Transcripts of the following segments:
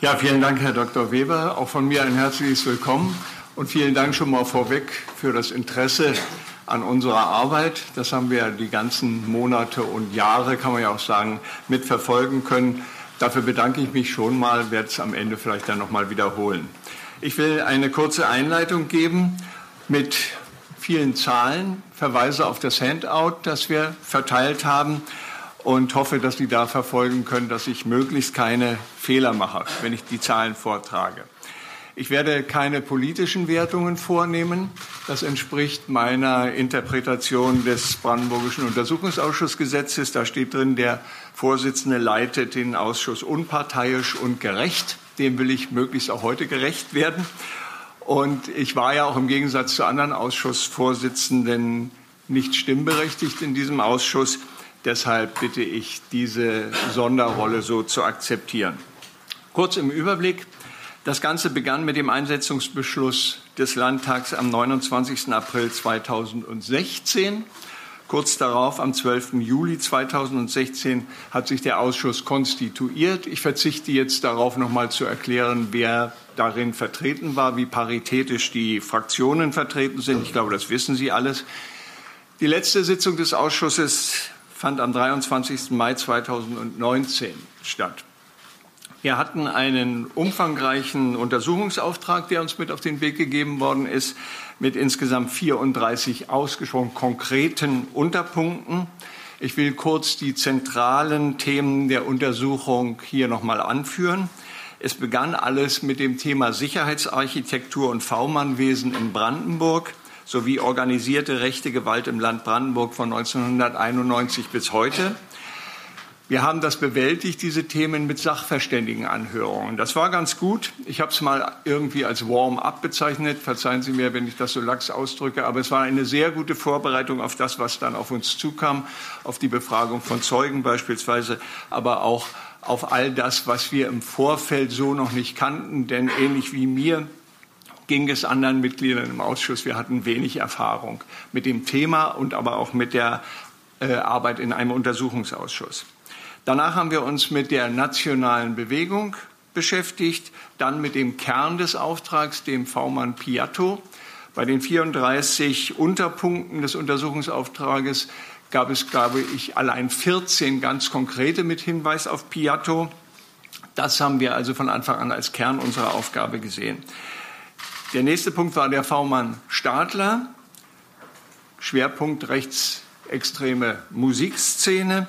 Ja, vielen Dank, Herr Dr. Weber. Auch von mir ein herzliches Willkommen und vielen Dank schon mal vorweg für das Interesse an unserer Arbeit. Das haben wir die ganzen Monate und Jahre, kann man ja auch sagen, mitverfolgen können. Dafür bedanke ich mich schon mal, werde es am Ende vielleicht dann noch mal wiederholen. Ich will eine kurze Einleitung geben mit vielen Zahlen, verweise auf das Handout, das wir verteilt haben und hoffe, dass Sie da verfolgen können, dass ich möglichst keine Fehler mache, wenn ich die Zahlen vortrage. Ich werde keine politischen Wertungen vornehmen. Das entspricht meiner Interpretation des Brandenburgischen Untersuchungsausschussgesetzes. Da steht drin, der Vorsitzende leitet den Ausschuss unparteiisch und gerecht. Dem will ich möglichst auch heute gerecht werden. Und ich war ja auch im Gegensatz zu anderen Ausschussvorsitzenden nicht stimmberechtigt in diesem Ausschuss. Deshalb bitte ich, diese Sonderrolle so zu akzeptieren. Kurz im Überblick. Das Ganze begann mit dem Einsetzungsbeschluss des Landtags am 29. April 2016. Kurz darauf, am 12. Juli 2016, hat sich der Ausschuss konstituiert. Ich verzichte jetzt darauf, noch mal zu erklären, wer darin vertreten war, wie paritätisch die Fraktionen vertreten sind. Ich glaube, das wissen Sie alles. Die letzte Sitzung des Ausschusses fand am 23. Mai 2019 statt. Wir hatten einen umfangreichen Untersuchungsauftrag, der uns mit auf den Weg gegeben worden ist, mit insgesamt 34 ausgesprochen konkreten Unterpunkten. Ich will kurz die zentralen Themen der Untersuchung hier noch mal anführen. Es begann alles mit dem Thema Sicherheitsarchitektur und V-Mann-Wesen in Brandenburg sowie organisierte rechte Gewalt im Land Brandenburg von 1991 bis heute. Wir haben das bewältigt, diese Themen mit Sachverständigenanhörungen. Das war ganz gut. Ich habe es mal irgendwie als Warm-up bezeichnet. Verzeihen Sie mir, wenn ich das so lax ausdrücke. Aber es war eine sehr gute Vorbereitung auf das, was dann auf uns zukam, auf die Befragung von Zeugen beispielsweise, aber auch auf all das, was wir im Vorfeld so noch nicht kannten. Denn ähnlich wie mir ging es anderen Mitgliedern im Ausschuss. Wir hatten wenig Erfahrung mit dem Thema und aber auch mit der äh, Arbeit in einem Untersuchungsausschuss. Danach haben wir uns mit der nationalen Bewegung beschäftigt, dann mit dem Kern des Auftrags, dem V-Mann Piatto. Bei den 34 Unterpunkten des Untersuchungsauftrages gab es, glaube ich, allein 14 ganz konkrete mit Hinweis auf Piatto. Das haben wir also von Anfang an als Kern unserer Aufgabe gesehen. Der nächste Punkt war der V-Mann Stadler. Schwerpunkt rechtsextreme Musikszene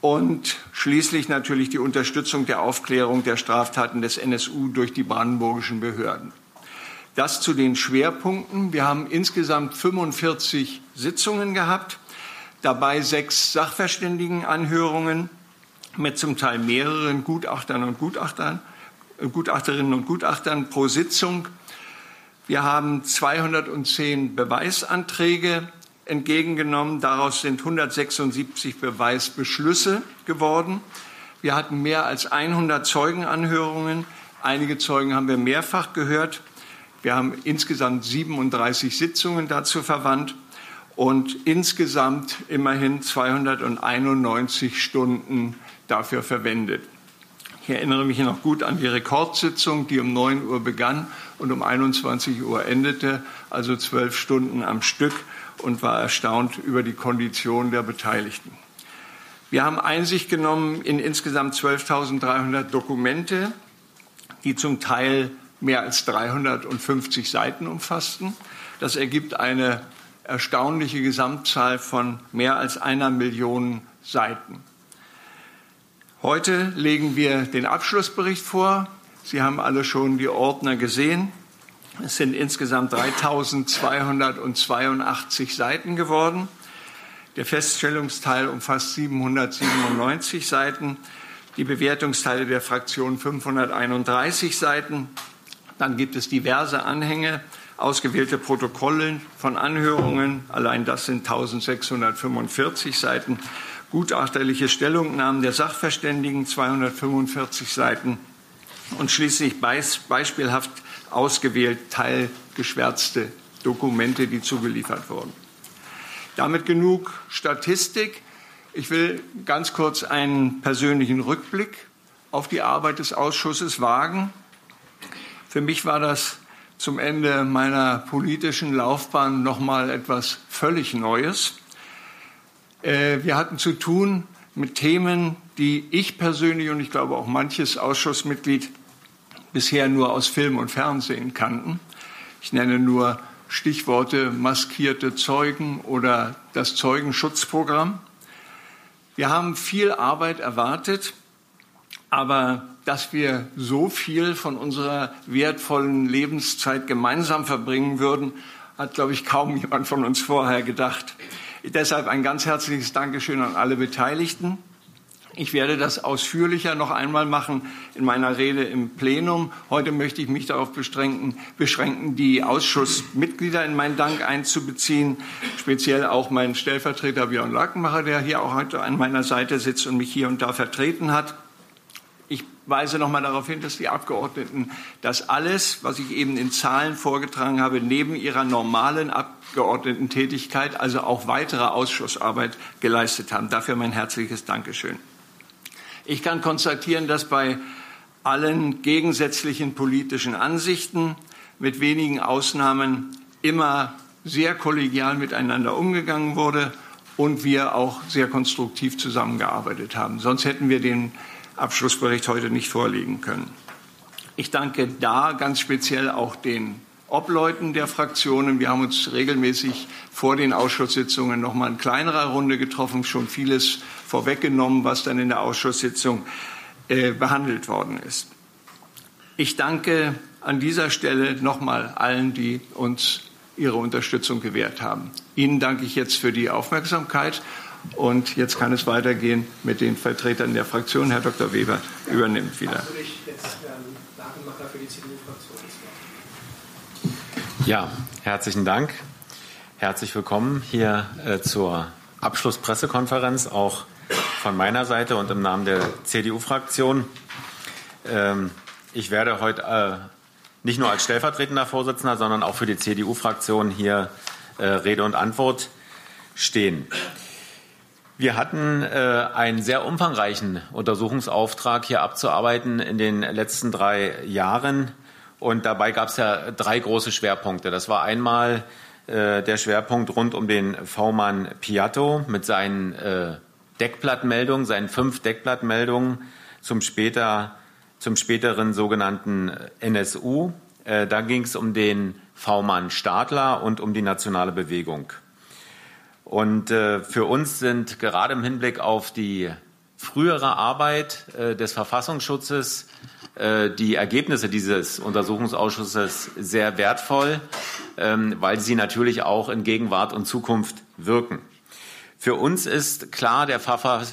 und schließlich natürlich die Unterstützung der Aufklärung der Straftaten des NSU durch die brandenburgischen Behörden. Das zu den Schwerpunkten. Wir haben insgesamt 45 Sitzungen gehabt, dabei sechs Sachverständigenanhörungen mit zum Teil mehreren Gutachtern und Gutachtern, Gutachterinnen und Gutachtern pro Sitzung. Wir haben 210 Beweisanträge entgegengenommen. Daraus sind 176 Beweisbeschlüsse geworden. Wir hatten mehr als 100 Zeugenanhörungen. Einige Zeugen haben wir mehrfach gehört. Wir haben insgesamt 37 Sitzungen dazu verwandt und insgesamt immerhin 291 Stunden dafür verwendet. Ich erinnere mich noch gut an die Rekordsitzung, die um 9 Uhr begann und um 21 Uhr endete, also zwölf Stunden am Stück und war erstaunt über die Kondition der Beteiligten. Wir haben Einsicht genommen in insgesamt 12.300 Dokumente, die zum Teil mehr als 350 Seiten umfassten. Das ergibt eine erstaunliche Gesamtzahl von mehr als einer Million Seiten. Heute legen wir den Abschlussbericht vor. Sie haben alle schon die Ordner gesehen. Es sind insgesamt 3282 Seiten geworden. Der Feststellungsteil umfasst 797 Seiten, die Bewertungsteile der Fraktion 531 Seiten. Dann gibt es diverse Anhänge, ausgewählte Protokolle von Anhörungen, allein das sind 1645 Seiten, gutachterliche Stellungnahmen der Sachverständigen 245 Seiten und schließlich beispielhaft ausgewählt teilgeschwärzte Dokumente, die zugeliefert wurden. Damit genug Statistik. Ich will ganz kurz einen persönlichen Rückblick auf die Arbeit des Ausschusses wagen. Für mich war das zum Ende meiner politischen Laufbahn noch mal etwas völlig Neues. Äh, wir hatten zu tun mit Themen, die ich persönlich und ich glaube auch manches Ausschussmitglied bisher nur aus Film und Fernsehen kannten. Ich nenne nur Stichworte maskierte Zeugen oder das Zeugenschutzprogramm. Wir haben viel Arbeit erwartet, aber dass wir so viel von unserer wertvollen Lebenszeit gemeinsam verbringen würden, hat, glaube ich, kaum jemand von uns vorher gedacht. Deshalb ein ganz herzliches Dankeschön an alle Beteiligten. Ich werde das ausführlicher noch einmal machen in meiner Rede im Plenum. Heute möchte ich mich darauf beschränken, die Ausschussmitglieder in meinen Dank einzubeziehen, speziell auch meinen Stellvertreter Björn Lackenmacher, der hier auch heute an meiner Seite sitzt und mich hier und da vertreten hat. Weise noch mal darauf hin, dass die Abgeordneten das alles, was ich eben in Zahlen vorgetragen habe, neben ihrer normalen Abgeordnetentätigkeit, also auch weitere Ausschussarbeit geleistet haben. Dafür mein herzliches Dankeschön. Ich kann konstatieren, dass bei allen gegensätzlichen politischen Ansichten mit wenigen Ausnahmen immer sehr kollegial miteinander umgegangen wurde und wir auch sehr konstruktiv zusammengearbeitet haben. Sonst hätten wir den Abschlussbericht heute nicht vorlegen können. Ich danke da ganz speziell auch den Obleuten der Fraktionen. Wir haben uns regelmäßig vor den Ausschusssitzungen noch mal in kleinerer Runde getroffen, schon vieles vorweggenommen, was dann in der Ausschusssitzung äh, behandelt worden ist. Ich danke an dieser Stelle noch mal allen, die uns ihre Unterstützung gewährt haben. Ihnen danke ich jetzt für die Aufmerksamkeit und jetzt kann es weitergehen mit den Vertretern der Fraktion. Herr Dr. Weber übernimmt wieder. Ja, herzlichen Dank. Herzlich willkommen hier äh, zur Abschlusspressekonferenz, auch von meiner Seite und im Namen der CDU-Fraktion. Ähm, ich werde heute äh, nicht nur als stellvertretender Vorsitzender, sondern auch für die CDU-Fraktion hier äh, Rede und Antwort stehen. Wir hatten äh, einen sehr umfangreichen Untersuchungsauftrag hier abzuarbeiten in den letzten drei Jahren. Und dabei gab es ja drei große Schwerpunkte. Das war einmal äh, der Schwerpunkt rund um den V-Mann Piatto mit seinen äh, Deckblattmeldungen, seinen fünf Deckblattmeldungen zum, später, zum späteren sogenannten NSU. Äh, da ging es um den V-Mann Stadler und um die nationale Bewegung. Und äh, für uns sind gerade im Hinblick auf die frühere Arbeit äh, des Verfassungsschutzes äh, die Ergebnisse dieses Untersuchungsausschusses sehr wertvoll, ähm, weil sie natürlich auch in Gegenwart und Zukunft wirken. Für uns ist klar, der,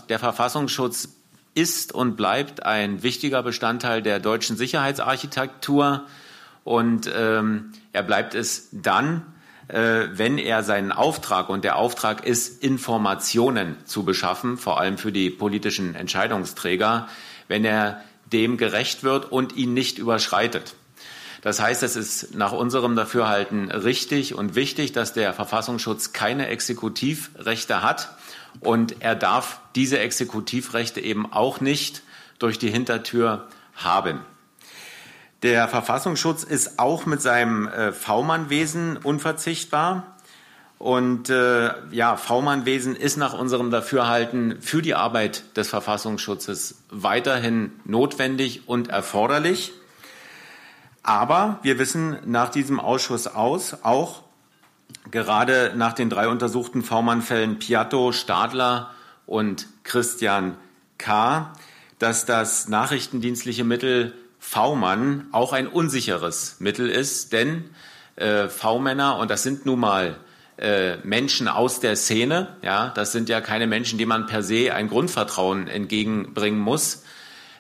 der Verfassungsschutz ist und bleibt ein wichtiger Bestandteil der deutschen Sicherheitsarchitektur und ähm, er bleibt es dann, wenn er seinen Auftrag, und der Auftrag ist, Informationen zu beschaffen, vor allem für die politischen Entscheidungsträger, wenn er dem gerecht wird und ihn nicht überschreitet. Das heißt, es ist nach unserem Dafürhalten richtig und wichtig, dass der Verfassungsschutz keine Exekutivrechte hat und er darf diese Exekutivrechte eben auch nicht durch die Hintertür haben. Der Verfassungsschutz ist auch mit seinem äh, V-Mann-Wesen unverzichtbar. Und äh, ja, V-Mann-Wesen ist nach unserem Dafürhalten für die Arbeit des Verfassungsschutzes weiterhin notwendig und erforderlich. Aber wir wissen nach diesem Ausschuss aus, auch gerade nach den drei untersuchten V-Mann-Fällen Piatto, Stadler und Christian K., dass das nachrichtendienstliche Mittel V-Mann auch ein unsicheres Mittel ist, denn äh, V-Männer, und das sind nun mal äh, Menschen aus der Szene, ja, das sind ja keine Menschen, die man per se ein Grundvertrauen entgegenbringen muss.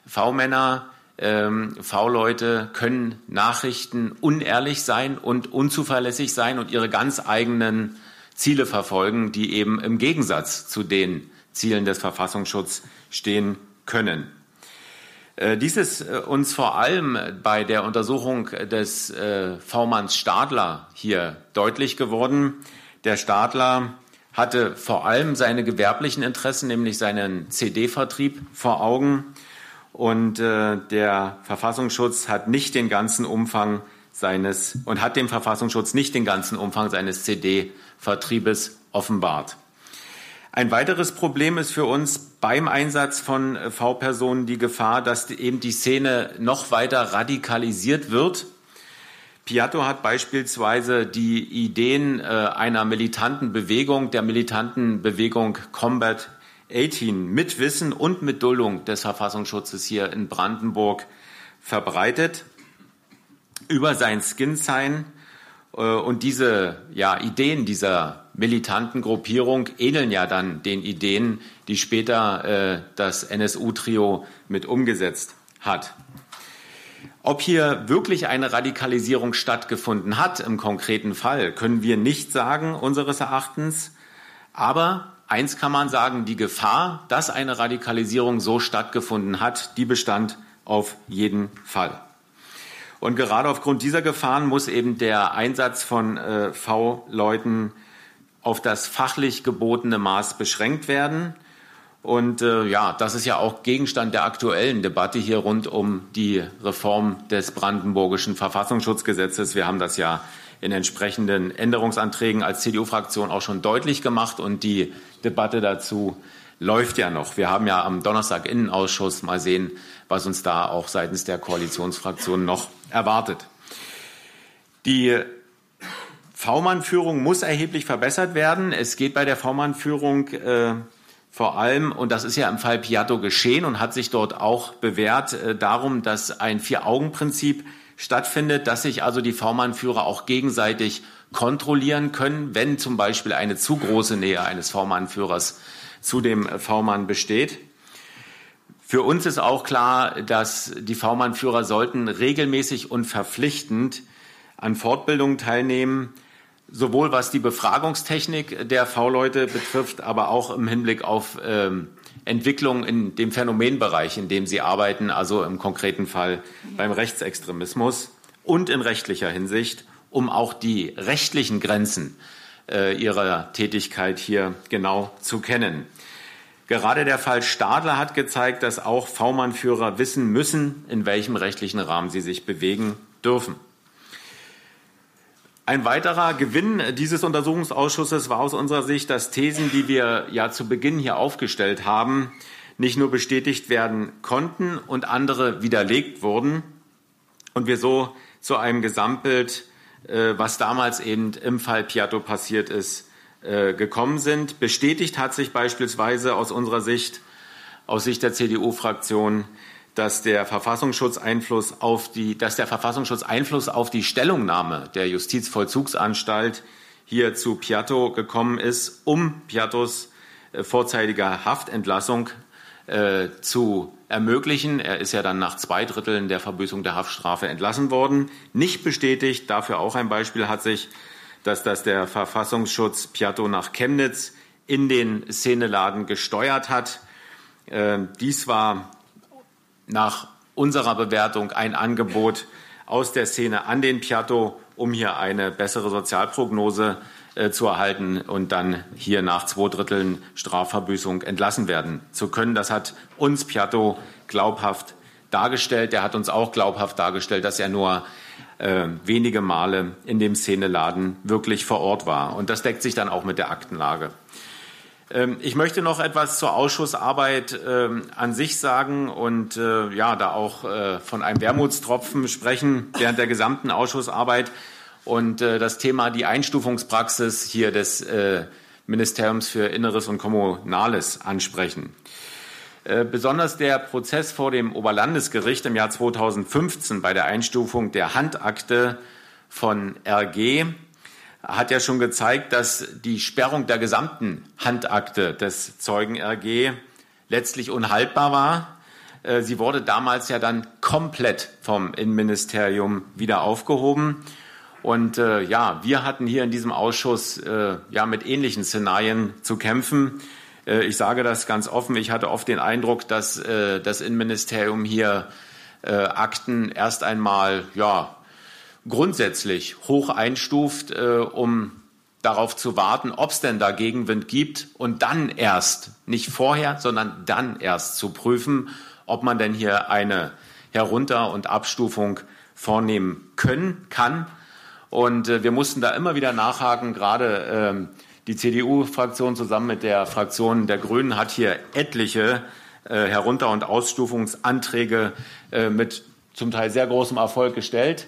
V-Männer, ähm, V-Leute können Nachrichten unehrlich sein und unzuverlässig sein und ihre ganz eigenen Ziele verfolgen, die eben im Gegensatz zu den Zielen des Verfassungsschutzes stehen können. Äh, dies ist äh, uns vor allem bei der Untersuchung des äh, V-Manns Stadler hier deutlich geworden. Der Stadler hatte vor allem seine gewerblichen Interessen, nämlich seinen CD-Vertrieb vor Augen. und der Verfassungsschutz hat nicht den ganzen Umfang seines und hat dem Verfassungsschutz nicht den ganzen Umfang seines CD-Vertriebes offenbart. Ein weiteres Problem ist für uns beim Einsatz von V-Personen die Gefahr, dass eben die Szene noch weiter radikalisiert wird. Piatto hat beispielsweise die Ideen äh, einer militanten Bewegung, der militanten Bewegung Combat 18 mit Wissen und mit Duldung des Verfassungsschutzes hier in Brandenburg verbreitet über sein Skin-Sign. Äh, und diese ja, Ideen dieser militanten Gruppierung ähneln ja dann den Ideen, die später äh, das NSU-Trio mit umgesetzt hat. Ob hier wirklich eine Radikalisierung stattgefunden hat im konkreten Fall, können wir nicht sagen, unseres Erachtens. Aber Eins kann man sagen, die Gefahr, dass eine Radikalisierung so stattgefunden hat, die bestand auf jeden Fall. Und gerade aufgrund dieser Gefahren muss eben der Einsatz von äh, V-Leuten auf das fachlich gebotene Maß beschränkt werden. Und äh, ja, das ist ja auch Gegenstand der aktuellen Debatte hier rund um die Reform des brandenburgischen Verfassungsschutzgesetzes. Wir haben das ja in entsprechenden Änderungsanträgen als CDU-Fraktion auch schon deutlich gemacht und die Debatte dazu läuft ja noch. Wir haben ja am Donnerstag Innenausschuss mal sehen, was uns da auch seitens der Koalitionsfraktionen noch erwartet. Die V-Mann-Führung muss erheblich verbessert werden. Es geht bei der V-Mann-Führung äh, vor allem, und das ist ja im Fall Piatto geschehen und hat sich dort auch bewährt, äh, darum, dass ein Vier-Augen-Prinzip stattfindet, dass sich also die V-Mann-Führer auch gegenseitig kontrollieren können, wenn zum Beispiel eine zu große Nähe eines V-Mann-Führers zu dem V-Mann besteht. Für uns ist auch klar, dass die V-Mann-Führer sollten regelmäßig und verpflichtend an Fortbildungen teilnehmen, sowohl was die Befragungstechnik der V-Leute betrifft, aber auch im Hinblick auf ähm, Entwicklung in dem Phänomenbereich, in dem sie arbeiten, also im konkreten Fall beim Rechtsextremismus und in rechtlicher Hinsicht, um auch die rechtlichen Grenzen äh, ihrer Tätigkeit hier genau zu kennen. Gerade der Fall Stadler hat gezeigt, dass auch V-Mann-Führer wissen müssen, in welchem rechtlichen Rahmen sie sich bewegen dürfen. Ein weiterer Gewinn dieses Untersuchungsausschusses war aus unserer Sicht, dass Thesen, die wir ja zu Beginn hier aufgestellt haben, nicht nur bestätigt werden konnten und andere widerlegt wurden und wir so zu einem Gesamtbild, äh, was damals eben im Fall Piatto passiert ist, äh, gekommen sind. Bestätigt hat sich beispielsweise aus unserer Sicht, aus Sicht der CDU-Fraktion, dass der Verfassungsschutz Einfluss auf die, dass der Verfassungsschutz Einfluss auf die Stellungnahme der Justizvollzugsanstalt hier zu Piatto gekommen ist, um Piattos äh, vorzeitiger Haftentlassung äh, zu ermöglichen. Er ist ja dann nach zwei Dritteln der Verbüßung der Haftstrafe entlassen worden. Nicht bestätigt, dafür auch ein Beispiel hat sich, dass das der Verfassungsschutz Piatto nach Chemnitz in den Szeneladen gesteuert hat. Äh, dies war nach unserer Bewertung ein Angebot aus der Szene an den Piatto, um hier eine bessere Sozialprognose äh, zu erhalten und dann hier nach zwei Dritteln Strafverbüßung entlassen werden zu können. Das hat uns Piatto glaubhaft dargestellt. Er hat uns auch glaubhaft dargestellt, dass er nur äh, wenige Male in dem Szeneladen wirklich vor Ort war. Und das deckt sich dann auch mit der Aktenlage. Ähm, ich möchte noch etwas zur Ausschussarbeit ähm, an sich sagen und äh, ja, da auch äh, von einem Wermutstropfen sprechen während der gesamten Ausschussarbeit und äh, das Thema die Einstufungspraxis hier des Ministeriums für Inneres und Kommunales ansprechen. Besonders der Prozess vor dem Oberlandesgericht im Jahr 2015 bei der Einstufung der Handakte von RG hat ja schon gezeigt, dass die Sperrung der gesamten Handakte des Zeugen RG letztlich unhaltbar war. Äh, sie wurde damals ja dann komplett vom Innenministerium wieder aufgehoben. Und äh, ja, wir hatten hier in diesem Ausschuss äh, ja mit ähnlichen Szenarien zu kämpfen. Äh, ich sage das ganz offen. Ich hatte oft den Eindruck, dass äh, das Innenministerium hier äh, Akten erst einmal ja grundsätzlich hoch einstuft, äh, um darauf zu warten, ob es denn da Gegenwind gibt und dann erst, nicht vorher, sondern dann erst zu prüfen, ob man denn hier eine Herunter- und Abstufung vornehmen können, kann. Und äh, wir mussten da immer wieder nachhaken. Gerade ähm, die CDU-Fraktion zusammen mit der Fraktion der Grünen hat hier etliche äh, Herunter- und Ausstufungsanträge äh, mit zum Teil sehr großem Erfolg gestellt.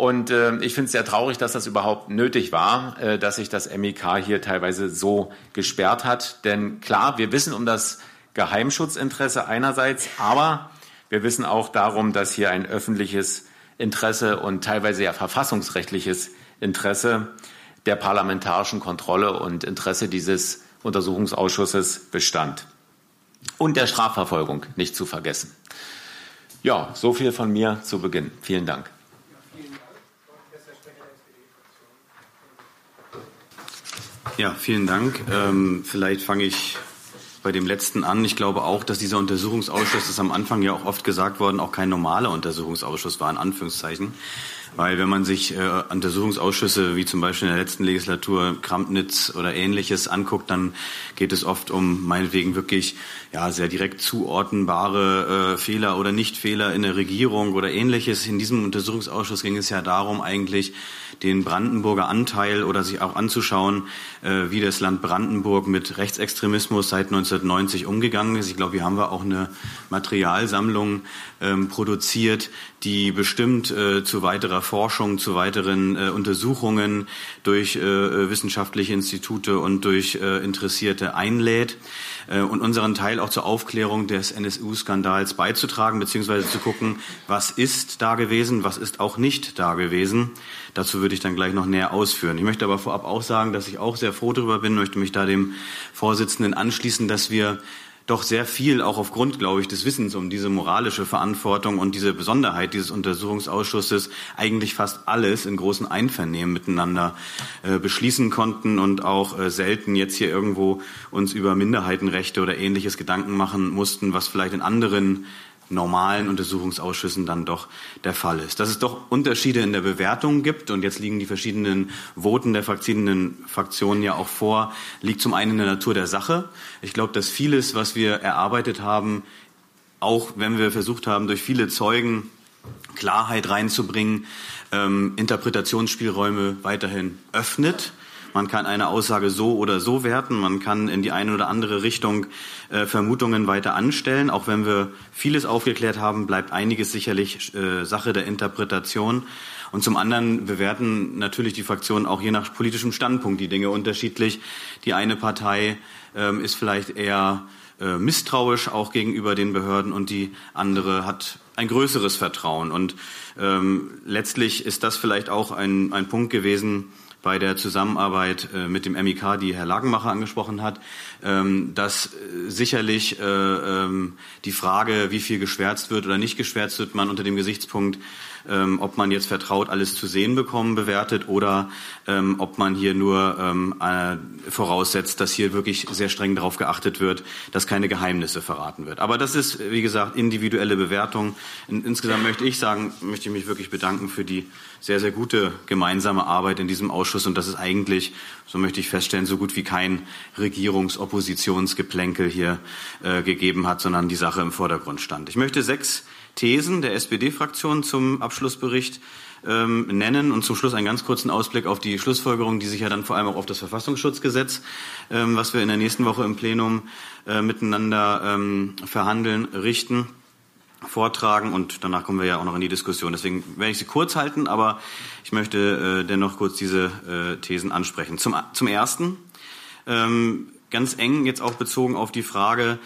Und äh, ich finde es sehr traurig, dass das überhaupt nötig war, äh, dass sich das MIK hier teilweise so gesperrt hat. Denn klar, wir wissen um das Geheimschutzinteresse einerseits, aber wir wissen auch darum, dass hier ein öffentliches Interesse und teilweise ja verfassungsrechtliches Interesse der parlamentarischen Kontrolle und Interesse dieses Untersuchungsausschusses bestand. Und der Strafverfolgung nicht zu vergessen. Ja, so viel von mir zu Beginn. Vielen Dank. Ja, vielen Dank. Ähm, vielleicht fange ich bei dem letzten an. Ich glaube auch, dass dieser Untersuchungsausschuss, das ist am Anfang ja auch oft gesagt worden, auch kein normaler Untersuchungsausschuss war, in Anführungszeichen. Weil wenn man sich äh, Untersuchungsausschüsse wie zum Beispiel in der letzten Legislatur Krampnitz oder ähnliches anguckt, dann geht es oft um meinetwegen wirklich ja sehr direkt zuordnenbare äh, Fehler oder Nichtfehler in der Regierung oder ähnliches. In diesem Untersuchungsausschuss ging es ja darum, eigentlich den Brandenburger Anteil oder sich auch anzuschauen, äh, wie das Land Brandenburg mit Rechtsextremismus seit 1990 umgegangen ist. Ich glaube, hier haben wir auch eine Materialsammlung ähm, produziert, die bestimmt äh, zu weiterer Forschung, zu weiteren äh, Untersuchungen durch äh, wissenschaftliche Institute und durch äh, Interessierte einlädt äh, und unseren Teil auch zur Aufklärung des NSU-Skandals beizutragen, beziehungsweise zu gucken, was ist da gewesen, was ist auch nicht da gewesen. Dazu würde ich dann gleich noch näher ausführen. Ich möchte aber vorab auch sagen, dass ich auch sehr froh darüber bin, möchte mich da dem Vorsitzenden anschließen, dass wir doch sehr viel, auch aufgrund, glaube ich, des Wissens um diese moralische Verantwortung und diese Besonderheit dieses Untersuchungsausschusses eigentlich fast alles in großen Einvernehmen miteinander äh, beschließen konnten und auch äh, selten jetzt hier irgendwo uns über Minderheitenrechte oder ähnliches Gedanken machen mussten, was vielleicht in anderen normalen Untersuchungsausschüssen dann doch der Fall ist. Dass es doch Unterschiede in der Bewertung gibt und jetzt liegen die verschiedenen Voten der verschiedenen Fraktionen ja auch vor, liegt zum einen in der Natur der Sache. Ich glaube, dass vieles, was wir erarbeitet haben, auch wenn wir versucht haben, durch viele Zeugen Klarheit reinzubringen, ähm, Interpretationsspielräume weiterhin öffnet man kann eine Aussage so oder so werten. Man kann in die eine oder andere Richtung äh, Vermutungen weiter anstellen. Auch wenn wir vieles aufgeklärt haben, bleibt einiges sicherlich äh, Sache der Interpretation. Und zum anderen bewerten natürlich die Fraktionen auch je nach politischem Standpunkt die Dinge unterschiedlich. Die eine Partei ähm, ist vielleicht eher äh, misstrauisch auch gegenüber den Behörden und die andere hat ein größeres Vertrauen. Und ähm, letztlich ist das vielleicht auch ein, ein Punkt gewesen, bei der Zusammenarbeit äh, mit dem MIK, die Herr Lagenmacher angesprochen hat, ähm, dass äh, sicherlich äh, ähm, die Frage, wie viel geschwärzt wird oder nicht geschwärzt wird, man unter dem Gesichtspunkt ähm, ob man jetzt vertraut alles zu sehen bekommen bewertet oder ähm, ob man hier nur ähm, äh, voraussetzt, dass hier wirklich sehr streng darauf geachtet wird, dass keine Geheimnisse verraten wird. Aber das ist, wie gesagt, individuelle Bewertung. In, insgesamt möchte ich sagen, möchte ich mich wirklich bedanken für die sehr, sehr gute gemeinsame Arbeit in diesem Ausschuss und das ist eigentlich, so möchte ich feststellen, so gut wie kein Regierungsoppositionsgeplänkel hier äh, gegeben hat, sondern die Sache im Vordergrund stand. Ich möchte sechs Thesen der SPD-Fraktion zum Abschlussbericht ähm, nennen und zum Schluss einen ganz kurzen Ausblick auf die Schlussfolgerungen, die sich ja dann vor allem auch auf das Verfassungsschutzgesetz, ähm, was wir in der nächsten Woche im Plenum äh, miteinander ähm, verhandeln, richten vortragen und danach kommen wir ja auch noch in die Diskussion. Deswegen werde ich sie kurz halten, aber ich möchte äh, dennoch kurz diese äh, Thesen ansprechen. Zum, zum Ersten ähm, ganz eng jetzt auch bezogen auf die Frage,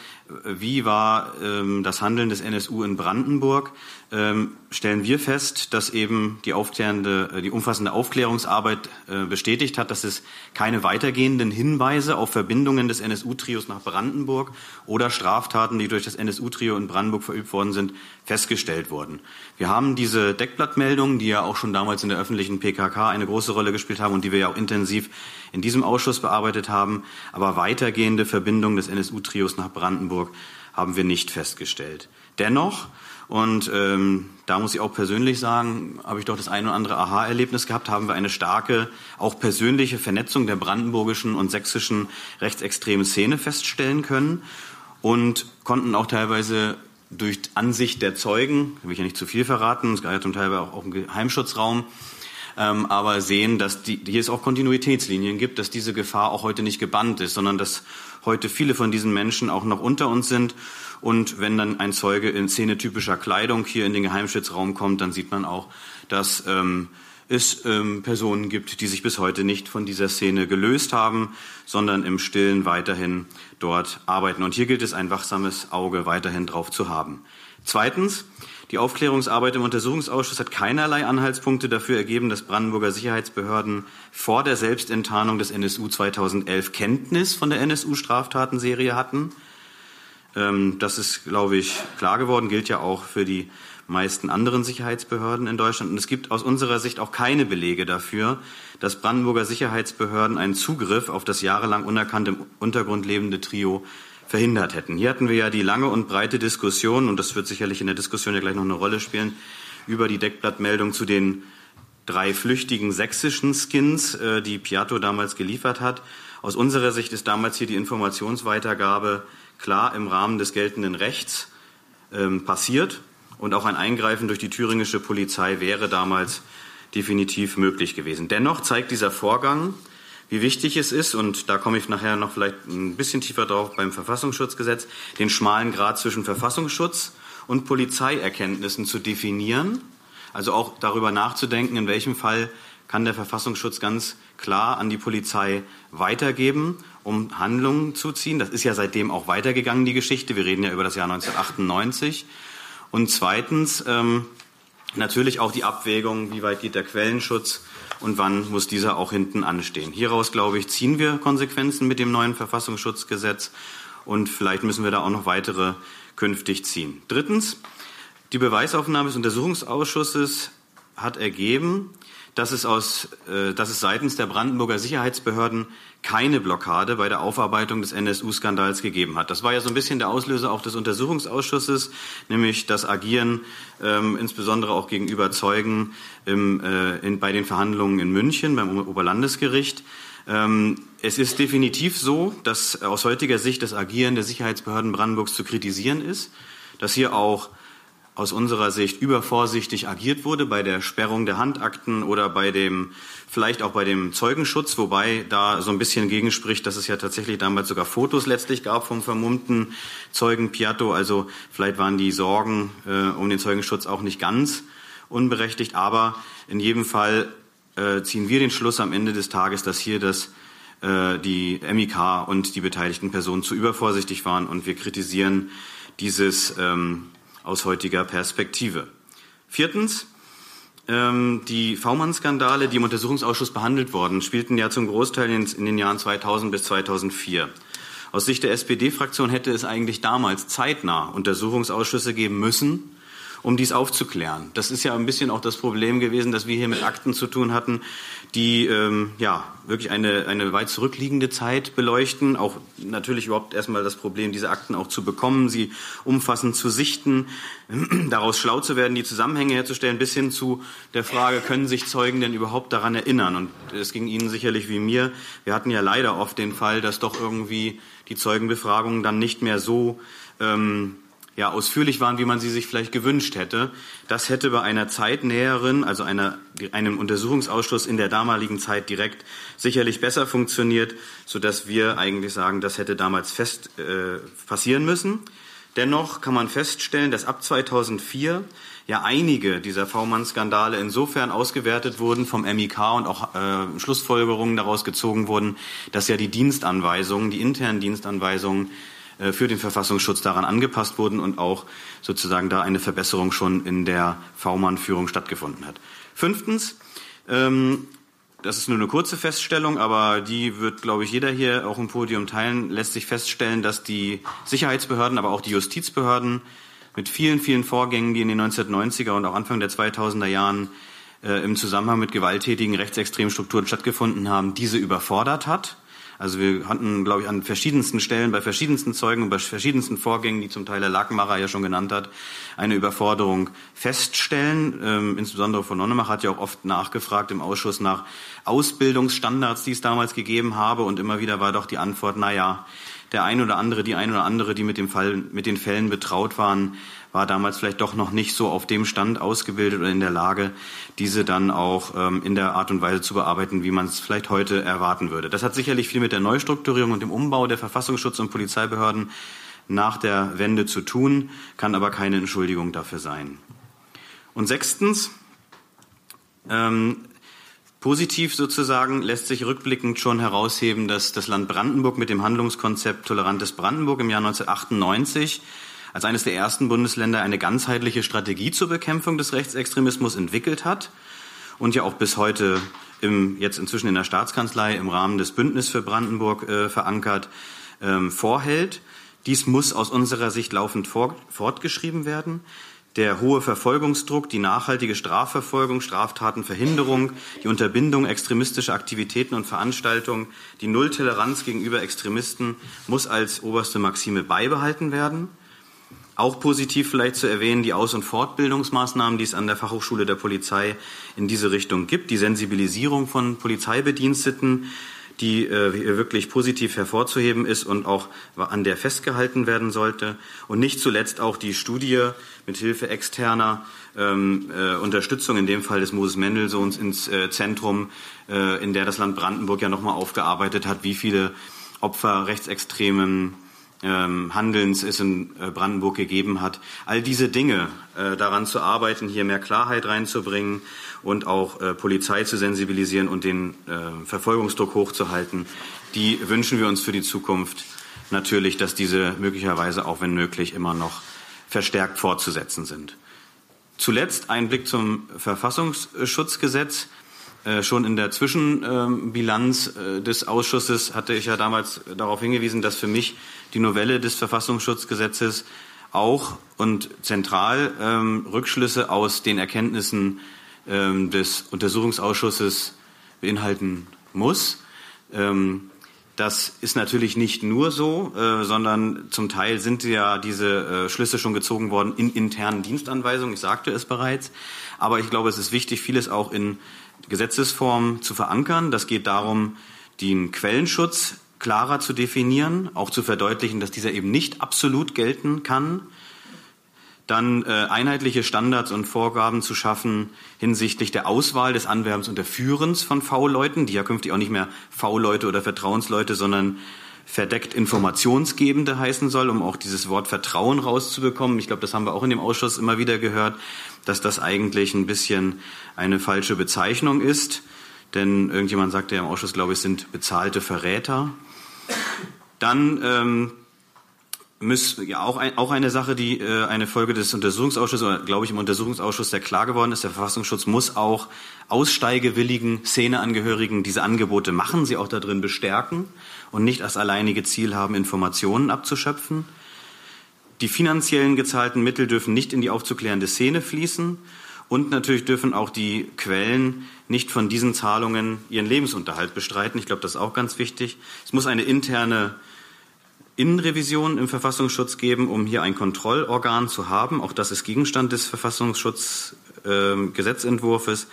wie war ähm, das Handeln des NSU in Brandenburg? Ähm, stellen wir fest, dass eben die aufklärende, äh, die umfassende Aufklärungsarbeit äh, bestätigt hat, dass es keine weitergehenden Hinweise auf Verbindungen des NSU-Trios nach Brandenburg oder Straftaten, die durch das NSU-Trio in Brandenburg verübt worden sind, festgestellt wurden. Wir haben diese Deckblattmeldungen, die ja auch schon damals in der öffentlichen PKK eine große Rolle gespielt haben und die wir ja auch intensiv in diesem Ausschuss bearbeitet haben, aber weitergehende Verbindungen des NSU-Trios nach Brandenburg Brandenburg haben wir nicht festgestellt. Dennoch, und ähm, da muss ich auch persönlich sagen, habe ich doch das ein oder andere Aha-Erlebnis gehabt, haben wir eine starke, auch persönliche Vernetzung der brandenburgischen und sächsischen rechtsextremen Szene feststellen können und konnten auch teilweise durch Ansicht der Zeugen, will ich ja nicht zu viel verraten, es gab ja zum Teil auch um Geheimschutzraum, ähm, aber sehen, dass die, hier es auch Kontinuitätslinien gibt, dass diese Gefahr auch heute nicht gebannt ist, sondern dass heute viele von diesen Menschen auch noch unter uns sind. Und wenn dann ein Zeuge in szenetypischer Kleidung hier in den Geheimschutzraum kommt, dann sieht man auch, dass ähm, es ähm, Personen gibt, die sich bis heute nicht von dieser Szene gelöst haben, sondern im Stillen weiterhin dort arbeiten. Und hier gilt es, ein wachsames Auge weiterhin drauf zu haben. Zweitens, die Aufklärungsarbeit im Untersuchungsausschuss hat keinerlei Anhaltspunkte dafür ergeben, dass Brandenburger Sicherheitsbehörden vor der Selbstenttarnung des NSU 2011 Kenntnis von der NSU-Straftatenserie hatten. Ähm, das ist, glaube ich, klar geworden, gilt ja auch für die meisten anderen Sicherheitsbehörden in Deutschland. Und es gibt aus unserer Sicht auch keine Belege dafür, dass Brandenburger Sicherheitsbehörden einen Zugriff auf das jahrelang unerkannt im Untergrund lebende Trio verhindert hätten. Hier hatten wir ja die lange und breite Diskussion, und das wird sicherlich in der Diskussion ja gleich noch eine Rolle spielen, über die Deckblattmeldung zu den drei flüchtigen sächsischen Skins, äh, die Piatto damals geliefert hat. Aus unserer Sicht ist damals hier die Informationsweitergabe klar im Rahmen des geltenden Rechts ähm, passiert. Und auch ein Eingreifen durch die thüringische Polizei wäre damals definitiv möglich gewesen. Dennoch zeigt dieser Vorgang, wie wichtig es ist, und da komme ich nachher noch vielleicht ein bisschen tiefer drauf beim Verfassungsschutzgesetz, den schmalen Grad zwischen Verfassungsschutz und Polizeierkenntnissen zu definieren. Also auch darüber nachzudenken, in welchem Fall kann der Verfassungsschutz ganz klar an die Polizei weitergeben, um Handlungen zu ziehen. Das ist ja seitdem auch weitergegangen, die Geschichte. Wir reden ja über das Jahr 1998. Und zweitens ähm, natürlich auch die Abwägung, wie weit geht der Quellenschutz und wann muss dieser auch hinten anstehen. Hieraus, glaube ich, ziehen wir Konsequenzen mit dem neuen Verfassungsschutzgesetz und vielleicht müssen wir da auch noch weitere künftig ziehen. Drittens, die Beweisaufnahme des Untersuchungsausschusses hat ergeben, dass es, aus, äh, dass es seitens der Brandenburger Sicherheitsbehörden keine Blockade bei der Aufarbeitung des NSU-Skandals gegeben hat. Das war ja so ein bisschen der Auslöser auch des Untersuchungsausschusses, nämlich das Agieren ähm, insbesondere auch gegenüber Zeugen im, äh, in, bei den Verhandlungen in München beim Oberlandesgericht. Ähm, es ist definitiv so, dass aus heutiger Sicht das Agieren der Sicherheitsbehörden Brandenburgs zu kritisieren ist, dass hier auch aus unserer Sicht übervorsichtig agiert wurde bei der Sperrung der Handakten oder bei dem, vielleicht auch bei dem Zeugenschutz, wobei da so ein bisschen gegenspricht, dass es ja tatsächlich damals sogar Fotos letztlich gab vom vermummten Zeugen Piatto. Also vielleicht waren die Sorgen äh, um den Zeugenschutz auch nicht ganz unberechtigt, aber in jedem Fall äh, ziehen wir den Schluss am Ende des Tages, dass hier das äh, die MIK und die beteiligten Personen zu übervorsichtig waren und wir kritisieren dieses ähm, aus heutiger Perspektive. Viertens, ähm, die V-Mann-Skandale, die im Untersuchungsausschuss behandelt wurden, spielten ja zum Großteil in, in den Jahren 2000 bis 2004. Aus Sicht der SPD-Fraktion hätte es eigentlich damals zeitnah Untersuchungsausschüsse geben müssen, um dies aufzuklären. Das ist ja ein bisschen auch das Problem gewesen, dass wir hier mit Akten zu tun hatten, die ähm, ja wirklich eine, eine weit zurückliegende Zeit beleuchten. Auch natürlich überhaupt erstmal das Problem, diese Akten auch zu bekommen, sie umfassend zu sichten, daraus schlau zu werden, die Zusammenhänge herzustellen, bis hin zu der Frage, können sich Zeugen denn überhaupt daran erinnern? Und es ging Ihnen sicherlich wie mir. Wir hatten ja leider oft den Fall, dass doch irgendwie die Zeugenbefragungen dann nicht mehr so ähm, ja, ausführlich waren, wie man sie sich vielleicht gewünscht hätte. Das hätte bei einer zeitnäheren, also einer, einem Untersuchungsausschuss in der damaligen Zeit direkt sicherlich besser funktioniert, sodass wir eigentlich sagen, das hätte damals fest äh, passieren müssen. Dennoch kann man feststellen, dass ab 2004 ja einige dieser V-Mann-Skandale insofern ausgewertet wurden vom MIK und auch äh, Schlussfolgerungen daraus gezogen wurden, dass ja die Dienstanweisungen, die internen Dienstanweisungen für den Verfassungsschutz daran angepasst wurden und auch sozusagen da eine Verbesserung schon in der V-Mann-Führung stattgefunden hat. Fünftens, ähm, das ist nur eine kurze Feststellung, aber die wird, glaube ich, jeder hier auch im Podium teilen, lässt sich feststellen, dass die Sicherheitsbehörden, aber auch die Justizbehörden mit vielen, vielen Vorgängen, die in den 1990er und auch Anfang der 2000er Jahren äh, im Zusammenhang mit gewalttätigen rechtsextremen Strukturen stattgefunden haben, diese überfordert hat also wir hatten, glaube ich, an verschiedensten Stellen, bei verschiedensten Zeugen und bei verschiedensten Vorgängen, die zum Teil der Lackmacher ja schon genannt hat, eine Überforderung feststellen. Ähm, insbesondere von Nonnemacher hat ja auch oft nachgefragt im Ausschuss nach Ausbildungsstandards, die es damals gegeben habe. Und immer wieder war doch die Antwort, na ja, der ein oder andere, die ein oder andere, die mit dem Fall, mit den Fällen betraut waren, war damals vielleicht doch noch nicht so auf dem Stand ausgebildet oder in der Lage, diese dann auch ähm, in der Art und Weise zu bearbeiten, wie man es vielleicht heute erwarten würde. Das hat sicherlich viel mit der Neustrukturierung und dem Umbau der Verfassungsschutz- und Polizeibehörden nach der Wende zu tun, kann aber keine Entschuldigung dafür sein. Und sechstens, ähm, Positiv sozusagen lässt sich rückblickend schon herausheben, dass das Land Brandenburg mit dem Handlungskonzept Tolerantes Brandenburg im Jahr 1998 als eines der ersten Bundesländer eine ganzheitliche Strategie zur Bekämpfung des Rechtsextremismus entwickelt hat und ja auch bis heute im, jetzt inzwischen in der Staatskanzlei im Rahmen des Bündnis für Brandenburg äh, verankert ähm, vorhält. Dies muss aus unserer Sicht laufend fort, fortgeschrieben werden. Der hohe Verfolgungsdruck, die nachhaltige Strafverfolgung, Straftatenverhinderung, die Unterbindung extremistischer Aktivitäten und Veranstaltungen, die Nulltoleranz gegenüber Extremisten muss als oberste Maxime beibehalten werden. Auch positiv vielleicht zu erwähnen die Aus- und Fortbildungsmaßnahmen, die es an der Fachhochschule der Polizei in diese Richtung gibt, die Sensibilisierung von Polizeibediensteten, die äh, wirklich positiv hervorzuheben ist und auch an der festgehalten werden sollte. Und nicht zuletzt auch die Studie mit Hilfe externer ähm, äh, Unterstützung, in dem Fall des Moses Mendelssohns, ins äh, Zentrum, äh, in der das Land Brandenburg ja nochmal aufgearbeitet hat, wie viele Opfer rechtsextremen Handelns es in äh, Brandenburg gegeben hat. All diese Dinge, äh, daran zu arbeiten, hier mehr Klarheit reinzubringen und auch äh, Polizei zu sensibilisieren und den Verfolgungsdruck hochzuhalten, die wünschen wir uns für die Zukunft natürlich, dass diese möglicherweise auch, wenn möglich, immer noch verstärkt fortzusetzen sind. Zuletzt ein Blick zum Verfassungsschutzgesetz. Äh, schon in der Zwischenbilanz äh, des Ausschusses hatte ich ja damals darauf hingewiesen, dass für mich die Novelle des Verfassungsschutzgesetzes auch und zentral ähm, Rückschlüsse aus den Erkenntnissen ähm, des Untersuchungsausschusses beinhalten muss. Ähm, das ist natürlich nicht nur so, äh, sondern zum Teil sind ja diese äh, Schlüsse schon gezogen worden in internen Dienstanweisungen. Ich sagte es bereits. Aber ich glaube, es ist wichtig, vieles auch in Gesetzesform zu verankern. Das geht darum, den Quellenschutz klarer zu definieren, auch zu verdeutlichen, dass dieser eben nicht absolut gelten kann. Dann äh, einheitliche Standards und Vorgaben zu schaffen hinsichtlich der Auswahl des Anwerbens und der Führens von V-Leuten, die ja künftig auch nicht mehr V-Leute oder Vertrauensleute, sondern verdeckt Informationsgebende heißen soll, um auch dieses Wort Vertrauen rauszubekommen. Ich glaube, das haben wir auch in dem Ausschuss immer wieder gehört, dass das eigentlich ein bisschen eine falsche Bezeichnung ist. Denn irgendjemand sagte ja im Ausschuss, glaube ich, sind bezahlte Verräter. Dann ähm, muss ja auch, ein, auch eine Sache, die äh, eine Folge des Untersuchungsausschusses, oder glaube ich im Untersuchungsausschuss sehr klar geworden ist, der Verfassungsschutz muss auch aussteigewilligen Szeneangehörigen diese Angebote machen, sie auch darin bestärken und nicht als alleinige Ziel haben, Informationen abzuschöpfen. Die finanziellen gezahlten Mittel dürfen nicht in die aufzuklärende Szene fließen und natürlich dürfen auch die Quellen nicht von diesen Zahlungen ihren Lebensunterhalt bestreiten. Ich glaube, das ist auch ganz wichtig. Es muss eine interne Innenrevision im Verfassungsschutz geben, um hier ein Kontrollorgan zu haben. Auch das ist Gegenstand des Verfassungsschutzgesetzentwurfs. Ähm,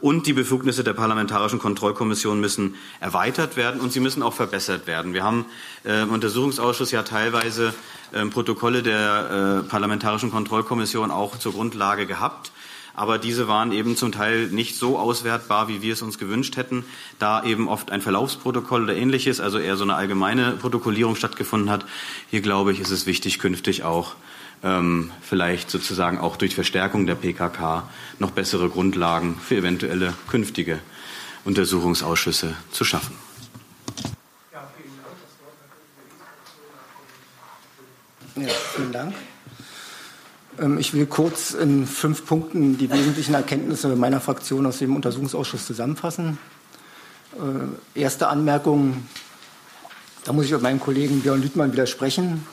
und die Befugnisse der Parlamentarischen Kontrollkommission müssen erweitert werden und sie müssen auch verbessert werden. Wir haben äh, im Untersuchungsausschuss ja teilweise äh, Protokolle der äh, Parlamentarischen Kontrollkommission auch zur Grundlage gehabt aber diese waren eben zum Teil nicht so auswertbar, wie wir es uns gewünscht hätten, da eben oft ein Verlaufsprotokoll oder ähnliches, also eher so eine allgemeine Protokollierung stattgefunden hat. Hier glaube ich, ist es wichtig, künftig auch ähm, vielleicht sozusagen auch durch Verstärkung der PKK noch bessere Grundlagen für eventuelle künftige Untersuchungsausschüsse zu schaffen. Ja, vielen Dank. Ähm, ich will kurz in fünf Punkten die wesentlichen Erkenntnisse meiner Fraktion aus dem Untersuchungsausschuss zusammenfassen. Äh, erste Anmerkung, da muss ich meinem Kollegen Björn Lüthmann widersprechen.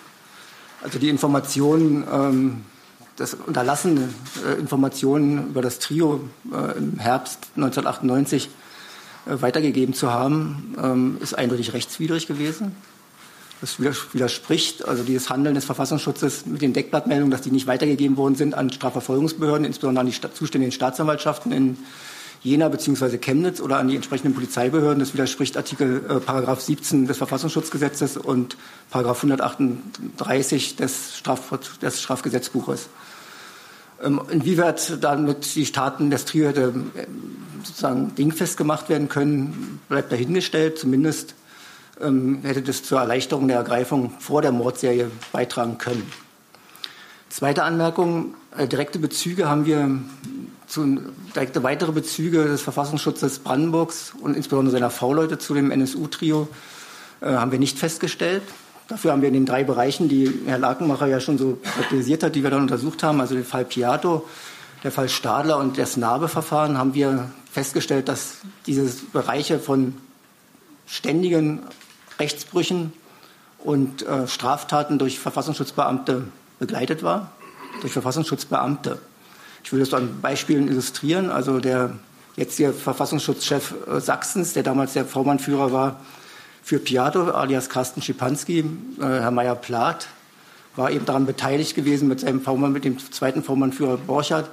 Also die Informationen, ähm, das Unterlassen äh, Informationen über das Trio äh, im Herbst 1998 weitergegeben zu haben, ähm, ist eindeutig rechtswidrig gewesen. Das widerspricht also dieses Handeln des Verfassungsschutzes mit den Deckblattmeldungen, dass die nicht weitergegeben worden sind an Strafverfolgungsbehörden, insbesondere an die zuständigen Staatsanwaltschaften in Jena bzw. Chemnitz oder an die entsprechenden Polizeibehörden. Das widerspricht Artikel äh, Paragraph 17 des Verfassungsschutzgesetzes und Paragraph 138 des, Straf des Strafgesetzbuches. Ähm, inwieweit damit die Staaten des Trio hätte äh, sozusagen dingfest gemacht werden können, bleibt dahingestellt. Zumindest ähm, hätte das zur Erleichterung der Ergreifung vor der Mordserie beitragen können. Zweite Anmerkung, äh, direkte Bezüge haben wir zu, direkte weitere Bezüge des Verfassungsschutzes Brandenburgs und insbesondere seiner V-Leute zu dem NSU-Trio äh, haben wir nicht festgestellt. Dafür haben wir in den drei Bereichen, die Herr Lakenmacher ja schon so kritisiert hat, die wir dann untersucht haben, also den Fall Piato, der Fall Stadler und das Nabe-Verfahren, haben wir festgestellt, dass diese Bereiche von ständigen Rechtsbrüchen und äh, Straftaten durch Verfassungsschutzbeamte begleitet war, durch Verfassungsschutzbeamte. Ich will das an Beispielen illustrieren. Also der jetzige Verfassungsschutzchef äh, Sachsens, der damals der Vormannführer war für Piato, alias Carsten Schipanski, äh, Herr Meyer-Plath, war eben daran beteiligt gewesen mit seinem V-Mann, mit dem zweiten Vormannführer Borchardt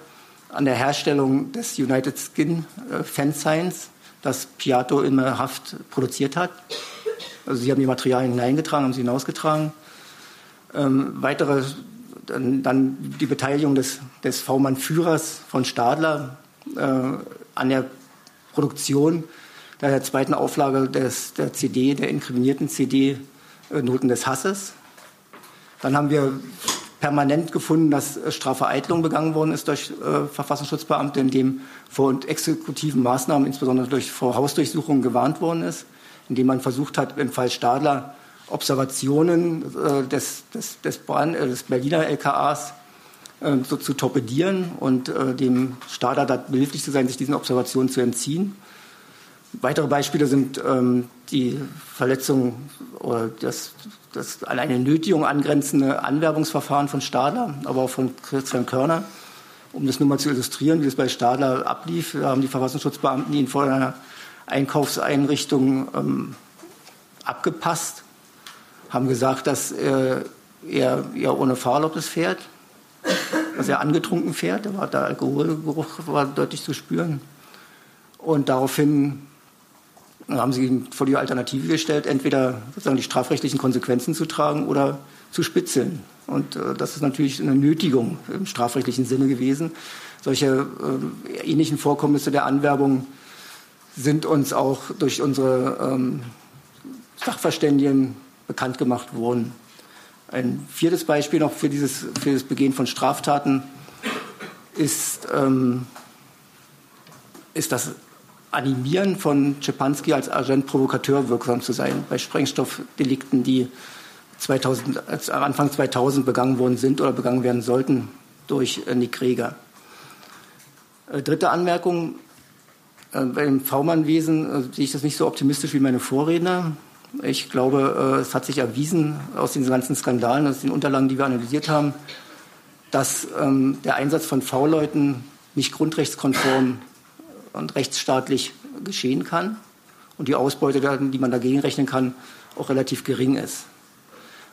an der Herstellung des United Skin äh, Fansigns, das Piato in Haft produziert hat. Also sie haben die Materialien hineingetragen, haben sie hinausgetragen. Ähm, weitere dann, dann die Beteiligung des, des V-Mann-Führers von Stadler äh, an der Produktion der zweiten Auflage des, der CD, der inkriminierten CD äh, Noten des Hasses. Dann haben wir permanent gefunden, dass Strafvereitlung begangen worden ist durch äh, Verfassungsschutzbeamte, indem vor exekutiven Maßnahmen, insbesondere durch Vorhausdurchsuchungen, gewarnt worden ist, indem man versucht hat, im Fall Stadler Observationen äh, des, des, des, Brand, äh, des, Berliner LKAs äh, so zu torpedieren und äh, dem Stader da behilflich zu sein, sich diesen Observationen zu entziehen. Weitere Beispiele sind ähm, die Verletzung oder das, das an eine Nötigung angrenzende Anwerbungsverfahren von Stadler, aber auch von Christian Körner. Um das nur mal zu illustrieren, wie es bei Stadler ablief, haben die Verfassungsschutzbeamten ihn vor einer Einkaufseinrichtung ähm, abgepasst haben gesagt, dass äh, er ja ohne Fahrerlaubnis fährt, dass er angetrunken fährt. Da war der Alkoholgeruch war deutlich zu spüren. Und daraufhin haben sie ihn vor die Alternative gestellt, entweder sozusagen die strafrechtlichen Konsequenzen zu tragen oder zu spitzeln. Und äh, das ist natürlich eine Nötigung im strafrechtlichen Sinne gewesen. Solche äh, ähnlichen Vorkommnisse der Anwerbung sind uns auch durch unsere ähm, Sachverständigen bekannt gemacht wurden. Ein viertes Beispiel noch für, dieses, für das Begehen von Straftaten ist, ähm, ist das Animieren von Czepanski als Agent Provokateur wirksam zu sein bei Sprengstoffdelikten, die 2000, Anfang 2000 begangen worden sind oder begangen werden sollten durch Nick Reger. Äh, dritte Anmerkung. Äh, beim V-Mann-Wesen äh, sehe ich das nicht so optimistisch wie meine Vorredner. Ich glaube, äh, es hat sich erwiesen aus den ganzen Skandalen, aus den Unterlagen, die wir analysiert haben, dass ähm, der Einsatz von V-Leuten nicht grundrechtskonform und rechtsstaatlich geschehen kann und die Ausbeute, die man dagegen rechnen kann, auch relativ gering ist.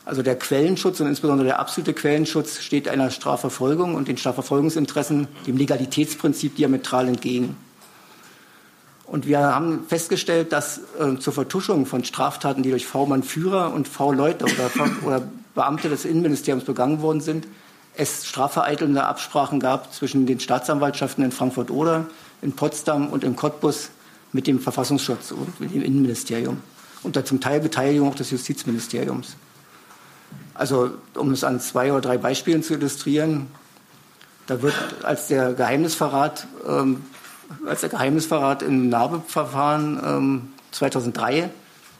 Also der Quellenschutz und insbesondere der absolute Quellenschutz steht einer Strafverfolgung und den Strafverfolgungsinteressen, dem Legalitätsprinzip diametral entgegen. Und wir haben festgestellt, dass äh, zur Vertuschung von Straftaten, die durch V-Mann-Führer und V-Leute oder, oder Beamte des Innenministeriums begangen worden sind, es strafvereitelnde Absprachen gab zwischen den Staatsanwaltschaften in Frankfurt-Oder, in Potsdam und in Cottbus mit dem Verfassungsschutz und mit dem Innenministerium. Unter zum Teil Beteiligung auch des Justizministeriums. Also, um es an zwei oder drei Beispielen zu illustrieren, da wird als der Geheimnisverrat ähm, als der Geheimnisverrat im NABE-Verfahren ähm, 2003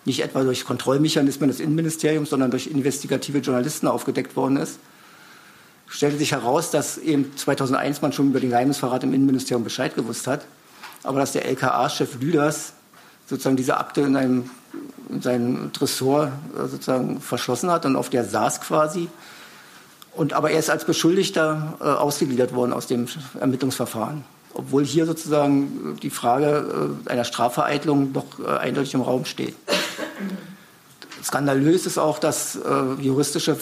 nicht etwa durch Kontrollmechanismen des Innenministeriums, sondern durch investigative Journalisten aufgedeckt worden ist, stellte sich heraus, dass eben 2001 man schon über den Geheimnisverrat im Innenministerium Bescheid gewusst hat, aber dass der LKA-Chef Lüders sozusagen diese Akte in, einem, in seinem Tresor äh, sozusagen verschlossen hat und auf der saß quasi. Und aber er ist als Beschuldigter äh, ausgegliedert worden aus dem Ermittlungsverfahren obwohl hier sozusagen die Frage äh, einer Strafvereitlung doch äh, eindeutig im Raum steht. Skandalös ist auch das äh, juristische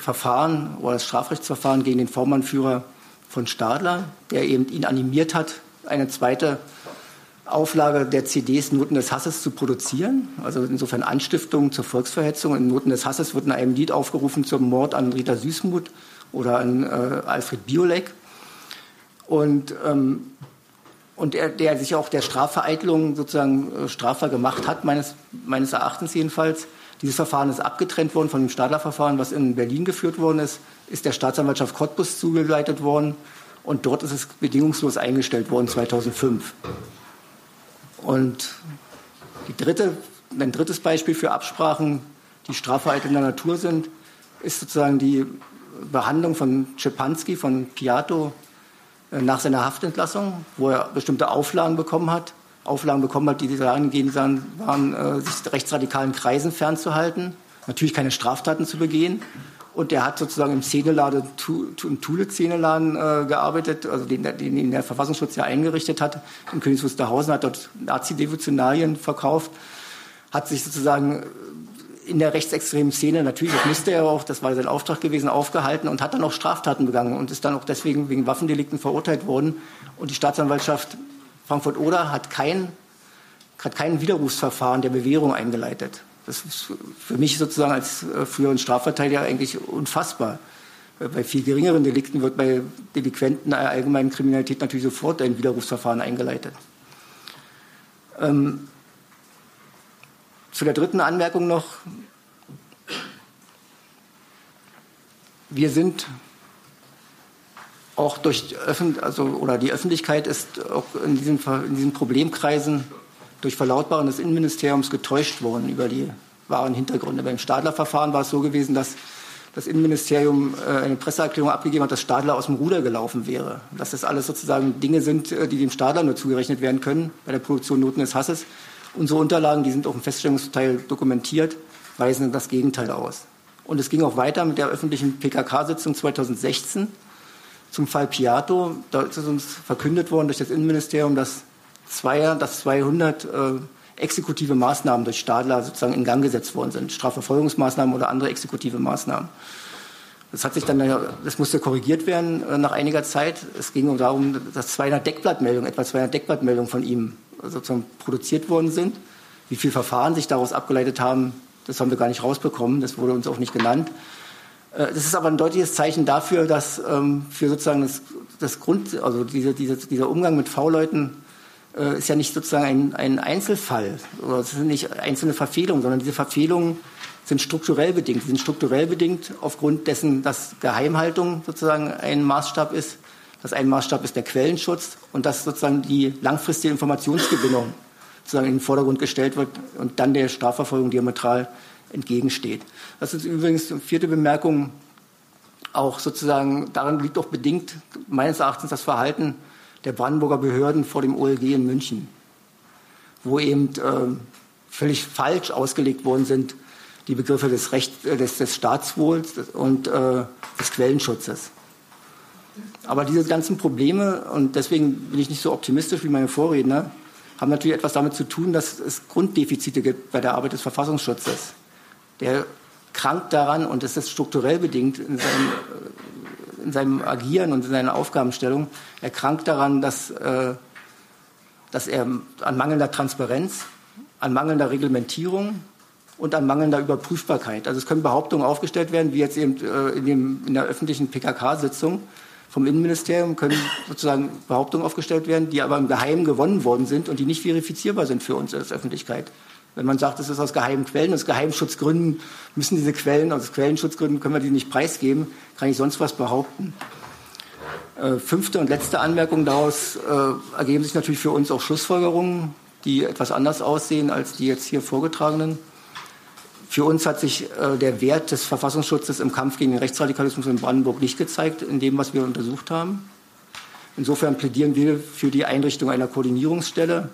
Verfahren oder das Strafrechtsverfahren gegen den Vormannführer von Stadler, der eben ihn animiert hat, eine zweite Auflage der CDs Noten des Hasses zu produzieren. Also insofern Anstiftung zur Volksverhetzung. In Noten des Hasses wird in einem Lied aufgerufen zum Mord an Rita Süßmuth oder an äh, Alfred Biolek. Und, ähm, und er, der sich auch der Strafvereitelung sozusagen äh, strafbar gemacht hat, meines, meines Erachtens jedenfalls. Dieses Verfahren ist abgetrennt worden von dem Stadlerverfahren, was in Berlin geführt worden ist, ist der Staatsanwaltschaft Cottbus zugeleitet worden. Und dort ist es bedingungslos eingestellt worden 2005. Und die dritte, ein drittes Beispiel für Absprachen, die strafvereitelnder Natur sind, ist sozusagen die Behandlung von Czepanski, von Piato nach seiner Haftentlassung, wo er bestimmte Auflagen bekommen hat. Auflagen bekommen hat, die dahingehend waren, äh, sich rechtsradikalen Kreisen fernzuhalten, natürlich keine Straftaten zu begehen. Und er hat sozusagen im Szeneladen, im Thule-Szeneladen äh, gearbeitet, also den, den der Verfassungsschutz ja eingerichtet hat. In Königs Wusterhausen hat dort Nazi-Devotionalien verkauft, hat sich sozusagen in der rechtsextremen Szene, natürlich, das musste er auch, das war sein Auftrag gewesen, aufgehalten und hat dann auch Straftaten begangen und ist dann auch deswegen wegen Waffendelikten verurteilt worden. Und die Staatsanwaltschaft Frankfurt-Oder hat kein, hat kein Widerrufsverfahren der Bewährung eingeleitet. Das ist für mich sozusagen als äh, früheren Strafverteidiger eigentlich unfassbar. Äh, bei viel geringeren Delikten wird bei Delinquenten der allgemeinen Kriminalität natürlich sofort ein Widerrufsverfahren eingeleitet. Ähm, zu der dritten Anmerkung noch. Wir sind auch durch also oder die Öffentlichkeit ist auch in diesen, in diesen Problemkreisen durch Verlautbaren des Innenministeriums getäuscht worden über die wahren Hintergründe. Beim Stadler-Verfahren war es so gewesen, dass das Innenministerium äh, eine Presseerklärung abgegeben hat, dass Stadler aus dem Ruder gelaufen wäre. Dass das alles sozusagen Dinge sind, äh, die dem Stadler nur zugerechnet werden können bei der Produktion Noten des Hasses. Unsere Unterlagen, die sind auch im Feststellungsteil dokumentiert, weisen das Gegenteil aus. Und es ging auch weiter mit der öffentlichen PKK-Sitzung 2016 zum Fall Piato. Da ist uns verkündet worden durch das Innenministerium, dass Zweier, dass 200 äh, exekutive Maßnahmen durch Stadler sozusagen in Gang gesetzt worden sind, Strafverfolgungsmaßnahmen oder andere exekutive Maßnahmen. Das hat sich dann, das musste korrigiert werden äh, nach einiger Zeit. Es ging darum, dass 200 Deckblattmeldungen, etwa 200 Deckblattmeldungen von ihm sozusagen produziert worden sind. Wie viele Verfahren sich daraus abgeleitet haben, das haben wir gar nicht rausbekommen. Das wurde uns auch nicht genannt. Äh, das ist aber ein deutliches Zeichen dafür, dass ähm, für sozusagen das, das Grund, also diese, diese, dieser Umgang mit V-Leuten äh, ist ja nicht sozusagen ein, ein Einzelfall oder es sind nicht einzelne Verfehlungen, sondern diese Verfehlungen sind strukturell bedingt. Sie sind strukturell bedingt aufgrund dessen, dass Geheimhaltung sozusagen ein Maßstab ist, dass ein Maßstab ist der Quellenschutz und dass sozusagen die langfristige Informationsgewinnung sozusagen in den Vordergrund gestellt wird und dann der Strafverfolgung diametral entgegensteht. Das ist übrigens die vierte Bemerkung auch sozusagen, daran liegt auch bedingt meines Erachtens das Verhalten der Brandenburger Behörden vor dem OLG in München, wo eben äh, völlig falsch ausgelegt worden sind die Begriffe des, Recht, äh, des, des Staatswohls und äh, des Quellenschutzes. Aber diese ganzen Probleme, und deswegen bin ich nicht so optimistisch wie meine Vorredner, haben natürlich etwas damit zu tun, dass es Grunddefizite gibt bei der Arbeit des Verfassungsschutzes. Der krankt daran, und es ist strukturell bedingt in seinem in seinem Agieren und in seiner Aufgabenstellung erkrankt daran, dass, äh, dass er an mangelnder Transparenz, an mangelnder Reglementierung und an mangelnder Überprüfbarkeit. Also es können Behauptungen aufgestellt werden, wie jetzt eben äh, in, dem, in der öffentlichen PKK-Sitzung vom Innenministerium können sozusagen Behauptungen aufgestellt werden, die aber im Geheimen gewonnen worden sind und die nicht verifizierbar sind für uns als Öffentlichkeit. Wenn man sagt, es ist aus geheimen Quellen, aus Geheimschutzgründen müssen diese Quellen, aus Quellenschutzgründen können wir die nicht preisgeben, kann ich sonst was behaupten. Äh, fünfte und letzte Anmerkung daraus äh, ergeben sich natürlich für uns auch Schlussfolgerungen, die etwas anders aussehen als die jetzt hier vorgetragenen. Für uns hat sich äh, der Wert des Verfassungsschutzes im Kampf gegen den Rechtsradikalismus in Brandenburg nicht gezeigt, in dem, was wir untersucht haben. Insofern plädieren wir für die Einrichtung einer Koordinierungsstelle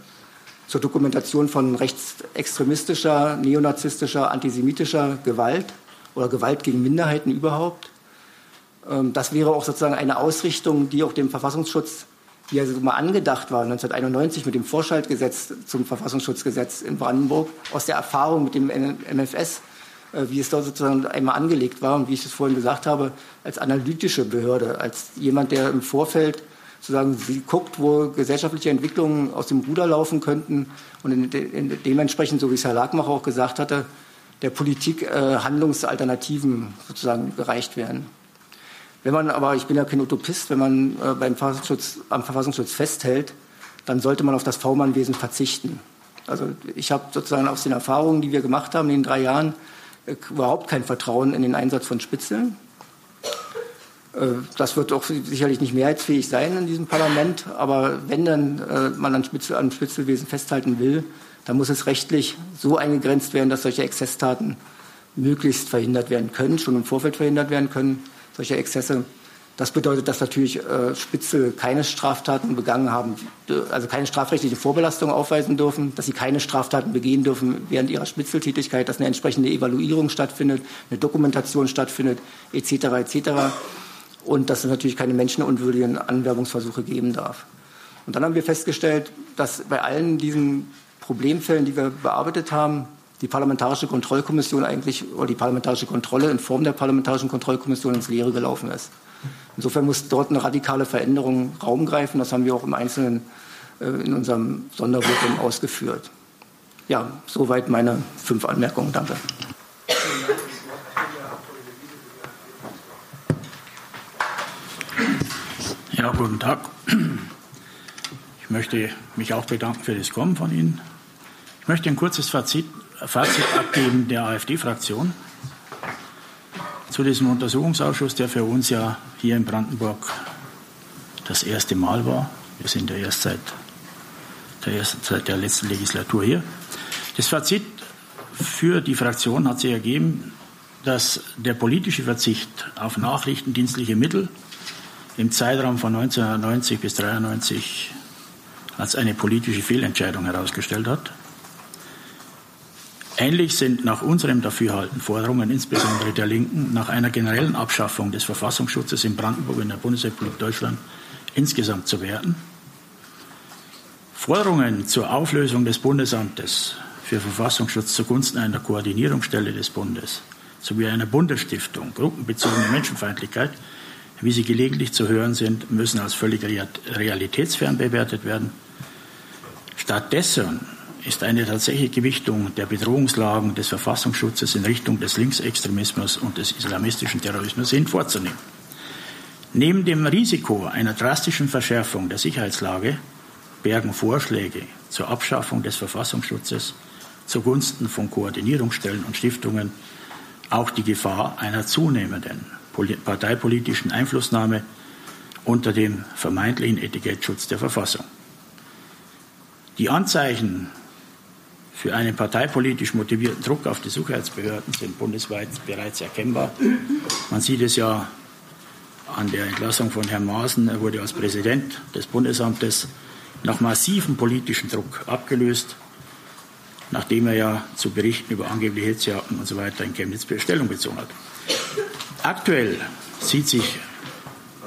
zur Dokumentation von rechtsextremistischer, neonazistischer, antisemitischer Gewalt oder Gewalt gegen Minderheiten überhaupt. Ähm, das wäre auch sozusagen eine Ausrichtung, die auch dem Verfassungsschutz, wie er mal angedacht war, 1991 mit dem Vorschaltgesetz zum Verfassungsschutzgesetz in Brandenburg, aus der Erfahrung mit dem MFS, äh, wie es dort sozusagen einmal angelegt war und wie ich es vorhin gesagt habe, als analytische Behörde, als jemand, der im Vorfeld sozusagen sie guckt, wo gesellschaftliche Entwicklungen aus dem Ruder laufen könnten und in, in dementsprechend, so wie es Herr Lagmacher auch gesagt hatte, der Politik äh, Handlungsalternativen sozusagen gereicht werden. Wenn man aber, ich bin ja kein Utopist, wenn man äh, beim Verfassungsschutz, am Verfassungsschutz festhält, dann sollte man auf das V-Mann-Wesen verzichten. Also ich habe sozusagen aus den Erfahrungen, die wir gemacht haben in den drei Jahren, äh, überhaupt kein Vertrauen in den Einsatz von Spitzeln. Äh, das wird auch sicherlich nicht mehrheitsfähig sein in diesem Parlament, aber wenn dann äh, man an, Spitzel, an Spitzelwesen festhalten will, dann muss es rechtlich so eingegrenzt werden, dass solche Exzesstaten möglichst verhindert werden können, schon im Vorfeld verhindert werden können, solche Exzesse. Das bedeutet, dass natürlich äh, Spitzel keine Straftaten begangen haben, also keine strafrechtliche Vorbelastung aufweisen dürfen, dass sie keine Straftaten begehen dürfen während ihrer Spitzeltätigkeit, dass eine entsprechende Evaluierung stattfindet, eine Dokumentation stattfindet, etc. etc. Und dass es natürlich keine menschenunwürdigen Anwerbungsversuche geben darf. Und dann haben wir festgestellt, dass bei allen diesen Problemfällen, die wir bearbeitet haben, die Parlamentarische Kontrollkommission eigentlich oder die parlamentarische Kontrolle in Form der Parlamentarischen Kontrollkommission ins Leere gelaufen ist. Insofern muss dort eine radikale Veränderung Raum greifen. Das haben wir auch im Einzelnen äh, in unserem Sondervotum ausgeführt. Ja, soweit meine fünf Anmerkungen. Danke. Ja, guten Tag. Ich möchte mich auch bedanken für das Kommen von Ihnen. Ich möchte ein kurzes Fazit, Fazit abgeben der AfD-Fraktion zu diesem Untersuchungsausschuss, der für uns ja hier in Brandenburg das erste Mal war. Wir sind ja erst seit der, ersten, seit der letzten Legislatur hier. Das Fazit für die Fraktion hat sich ergeben, dass der politische Verzicht auf nachrichtendienstliche Mittel im Zeitraum von 1990 bis 1993 als eine politische Fehlentscheidung herausgestellt hat. Ähnlich sind nach unserem Dafürhalten Forderungen, insbesondere der Linken, nach einer generellen Abschaffung des Verfassungsschutzes in Brandenburg in der Bundesrepublik Deutschland insgesamt zu werten. Forderungen zur Auflösung des Bundesamtes für Verfassungsschutz zugunsten einer Koordinierungsstelle des Bundes sowie einer Bundesstiftung gruppenbezogene Menschenfeindlichkeit, wie sie gelegentlich zu hören sind, müssen als völlig realitätsfern bewertet werden. Stattdessen ist eine tatsächliche Gewichtung der Bedrohungslagen des Verfassungsschutzes in Richtung des Linksextremismus und des islamistischen Terrorismus hin vorzunehmen. Neben dem Risiko einer drastischen Verschärfung der Sicherheitslage bergen Vorschläge zur Abschaffung des Verfassungsschutzes zugunsten von Koordinierungsstellen und Stiftungen auch die Gefahr einer zunehmenden parteipolitischen Einflussnahme unter dem vermeintlichen Etikettschutz der Verfassung. Die Anzeichen für einen parteipolitisch motivierten Druck auf die Sicherheitsbehörden sind bundesweit bereits erkennbar. Man sieht es ja an der Entlassung von Herrn Maaßen. Er wurde als Präsident des Bundesamtes nach massivem politischen Druck abgelöst, nachdem er ja zu Berichten über angebliche Hetzjagden und so weiter in Chemnitz Stellung bezogen hat. Aktuell sieht sich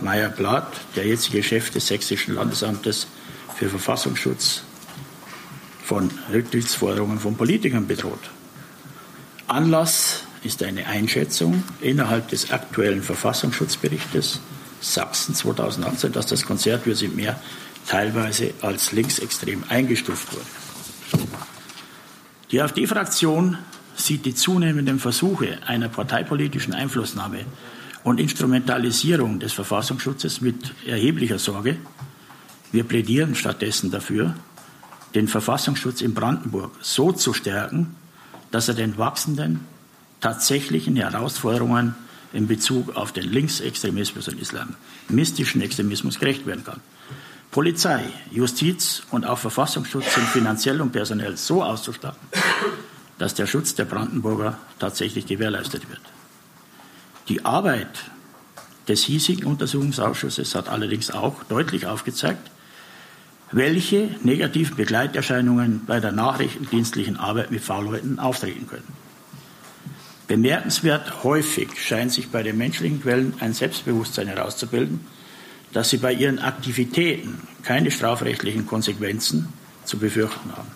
Meyer Blatt, der jetzige Chef des Sächsischen Landesamtes für Verfassungsschutz, von Rücktrittsforderungen von Politikern bedroht. Anlass ist eine Einschätzung innerhalb des aktuellen Verfassungsschutzberichtes Sachsen 2018, dass das Konzert Wir sind mehr teilweise als linksextrem eingestuft wurde. Die AfD-Fraktion sieht die zunehmenden Versuche einer parteipolitischen Einflussnahme und Instrumentalisierung des Verfassungsschutzes mit erheblicher Sorge. Wir plädieren stattdessen dafür, den Verfassungsschutz in Brandenburg so zu stärken, dass er den wachsenden tatsächlichen Herausforderungen in Bezug auf den Linksextremismus und islamistischen Extremismus gerecht werden kann. Polizei, Justiz und auch Verfassungsschutz sind finanziell und personell so auszustatten, dass der Schutz der Brandenburger tatsächlich gewährleistet wird. Die Arbeit des hiesigen Untersuchungsausschusses hat allerdings auch deutlich aufgezeigt, welche negativen Begleiterscheinungen bei der nachrichtendienstlichen Arbeit mit V-Leuten auftreten können. Bemerkenswert häufig scheint sich bei den menschlichen Quellen ein Selbstbewusstsein herauszubilden, dass sie bei ihren Aktivitäten keine strafrechtlichen Konsequenzen zu befürchten haben.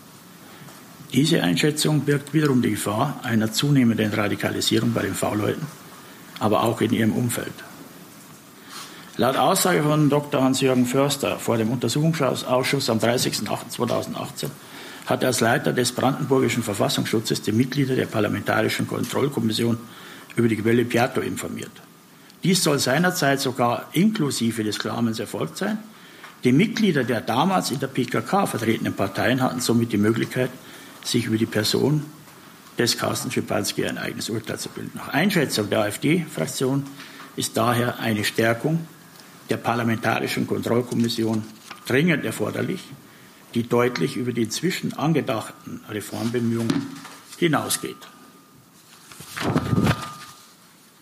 Diese Einschätzung birgt wiederum die Gefahr einer zunehmenden Radikalisierung bei den V-Leuten, aber auch in ihrem Umfeld. Laut Aussage von Dr. Hans-Jürgen Förster vor dem Untersuchungsausschuss am 30.08.2018 hat er als Leiter des brandenburgischen Verfassungsschutzes die Mitglieder der Parlamentarischen Kontrollkommission über die Quelle Piatto informiert. Dies soll seinerzeit sogar inklusive des Klamens erfolgt sein. Die Mitglieder der damals in der PKK vertretenen Parteien hatten somit die Möglichkeit, sich über die Person des Carsten Schipanski ein eigenes Urteil zu bilden. Nach Einschätzung der AfD-Fraktion ist daher eine Stärkung der Parlamentarischen Kontrollkommission dringend erforderlich, die deutlich über die inzwischen angedachten Reformbemühungen hinausgeht.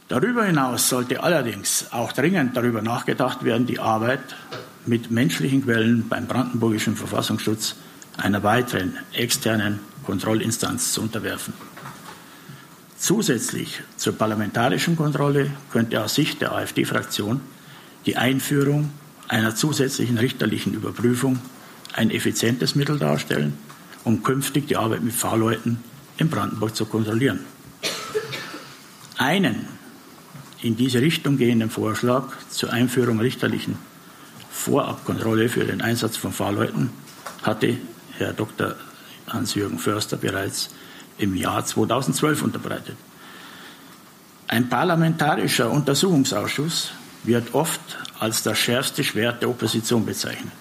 Darüber hinaus sollte allerdings auch dringend darüber nachgedacht werden, die Arbeit mit menschlichen Quellen beim brandenburgischen Verfassungsschutz einer weiteren externen Kontrollinstanz zu unterwerfen. Zusätzlich zur parlamentarischen Kontrolle könnte aus Sicht der AfD-Fraktion die Einführung einer zusätzlichen richterlichen Überprüfung ein effizientes Mittel darstellen, um künftig die Arbeit mit Fahrleuten in Brandenburg zu kontrollieren. Einen in diese Richtung gehenden Vorschlag zur Einführung richterlichen Vorabkontrolle für den Einsatz von Fahrleuten hatte Herr Dr. Hans-Jürgen Förster bereits im Jahr 2012 unterbreitet. Ein parlamentarischer Untersuchungsausschuss wird oft als das schärfste Schwert der Opposition bezeichnet.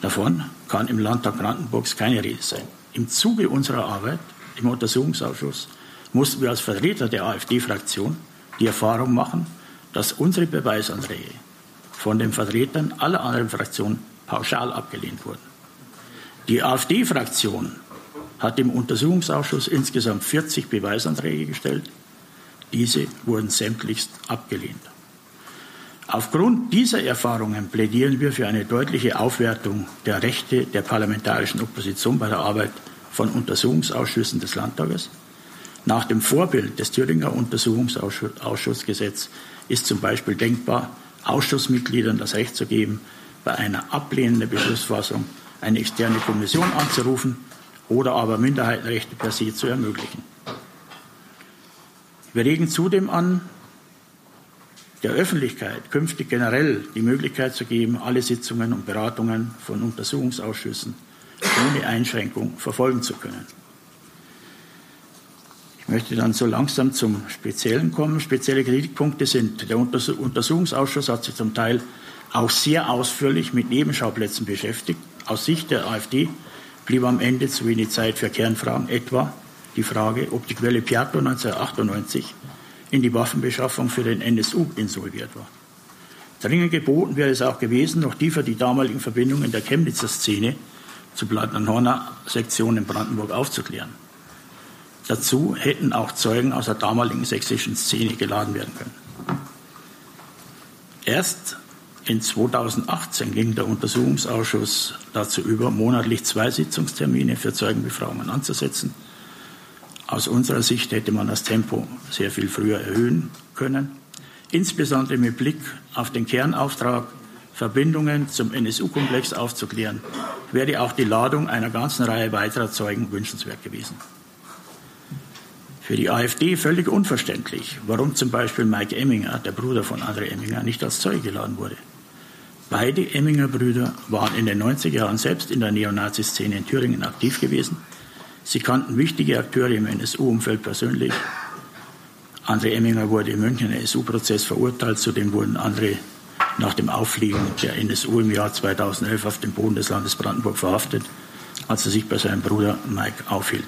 Davon kann im Landtag Brandenburgs keine Rede sein. Im Zuge unserer Arbeit im Untersuchungsausschuss mussten wir als Vertreter der AfD-Fraktion die Erfahrung machen, dass unsere Beweisanträge von den Vertretern aller anderen Fraktionen pauschal abgelehnt wurden. Die AfD-Fraktion hat im Untersuchungsausschuss insgesamt 40 Beweisanträge gestellt. Diese wurden sämtlichst abgelehnt. Aufgrund dieser Erfahrungen plädieren wir für eine deutliche Aufwertung der Rechte der parlamentarischen Opposition bei der Arbeit von Untersuchungsausschüssen des Landtages. Nach dem Vorbild des Thüringer Untersuchungsausschussgesetzes ist zum Beispiel denkbar, Ausschussmitgliedern das Recht zu geben, bei einer ablehnenden Beschlussfassung eine externe Kommission anzurufen oder aber Minderheitenrechte per se zu ermöglichen. Wir regen zudem an, der Öffentlichkeit künftig generell die Möglichkeit zu geben, alle Sitzungen und Beratungen von Untersuchungsausschüssen ohne Einschränkung verfolgen zu können. Ich möchte dann so langsam zum Speziellen kommen. Spezielle Kritikpunkte sind, der Untersuchungsausschuss hat sich zum Teil auch sehr ausführlich mit Nebenschauplätzen beschäftigt. Aus Sicht der AfD blieb am Ende zu wenig Zeit für Kernfragen, etwa die Frage, ob die Quelle Piatto 1998 in die Waffenbeschaffung für den NSU insolviert war. Dringend geboten wäre es auch gewesen, noch tiefer die damaligen Verbindungen der Chemnitzer Szene zur Plattner-Horner Sektion in Brandenburg aufzuklären. Dazu hätten auch Zeugen aus der damaligen sächsischen Szene geladen werden können. Erst in 2018 ging der Untersuchungsausschuss dazu über, monatlich zwei Sitzungstermine für Zeugenbefragungen anzusetzen – aus unserer Sicht hätte man das Tempo sehr viel früher erhöhen können, insbesondere mit Blick auf den Kernauftrag, Verbindungen zum NSU-Komplex aufzuklären, wäre auch die Ladung einer ganzen Reihe weiterer Zeugen wünschenswert gewesen. Für die AfD völlig unverständlich, warum zum Beispiel Mike Emminger, der Bruder von André Emminger, nicht als Zeuge geladen wurde. Beide Emminger Brüder waren in den 90er Jahren selbst in der Neonazi-Szene in Thüringen aktiv gewesen Sie kannten wichtige Akteure im NSU-Umfeld persönlich. André Emminger wurde im Münchner NSU-Prozess verurteilt. Zudem wurden andere nach dem Auffliegen der NSU im Jahr 2011 auf dem Boden des Landes Brandenburg verhaftet, als er sich bei seinem Bruder Mike aufhielt.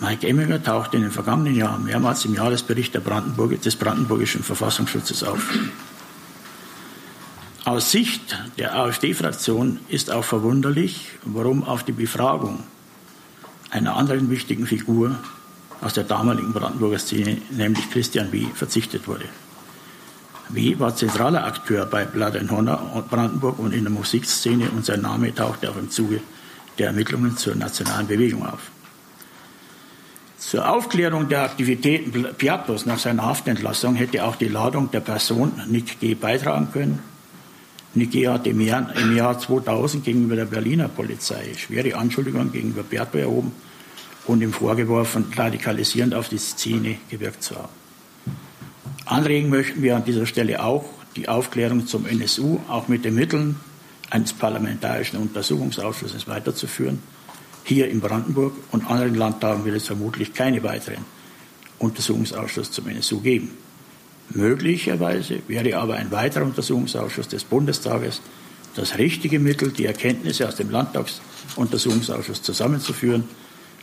Mike Emminger tauchte in den vergangenen Jahren mehrmals im Jahresbericht Brandenburg, des brandenburgischen Verfassungsschutzes auf. Aus Sicht der AfD-Fraktion ist auch verwunderlich, warum auf die Befragung einer anderen wichtigen Figur aus der damaligen Brandenburger Szene, nämlich Christian W., verzichtet wurde. W. war zentraler Akteur bei Blood and Honor Brandenburg und in der Musikszene und sein Name tauchte auch im Zuge der Ermittlungen zur nationalen Bewegung auf. Zur Aufklärung der Aktivitäten Piattos nach seiner Haftentlassung hätte auch die Ladung der Person Nick G. beitragen können. G. hat im Jahr, im Jahr 2000 gegenüber der Berliner Polizei schwere Anschuldigungen gegenüber Piatto erhoben und ihm vorgeworfen, radikalisierend auf die Szene gewirkt zu haben. Anregen möchten wir an dieser Stelle auch die Aufklärung zum NSU auch mit den Mitteln eines parlamentarischen Untersuchungsausschusses weiterzuführen. Hier in Brandenburg und anderen Landtagen wird es vermutlich keine weiteren Untersuchungsausschuss zum NSU geben. Möglicherweise wäre aber ein weiterer Untersuchungsausschuss des Bundestages das richtige Mittel, die Erkenntnisse aus dem Landtagsuntersuchungsausschuss zusammenzuführen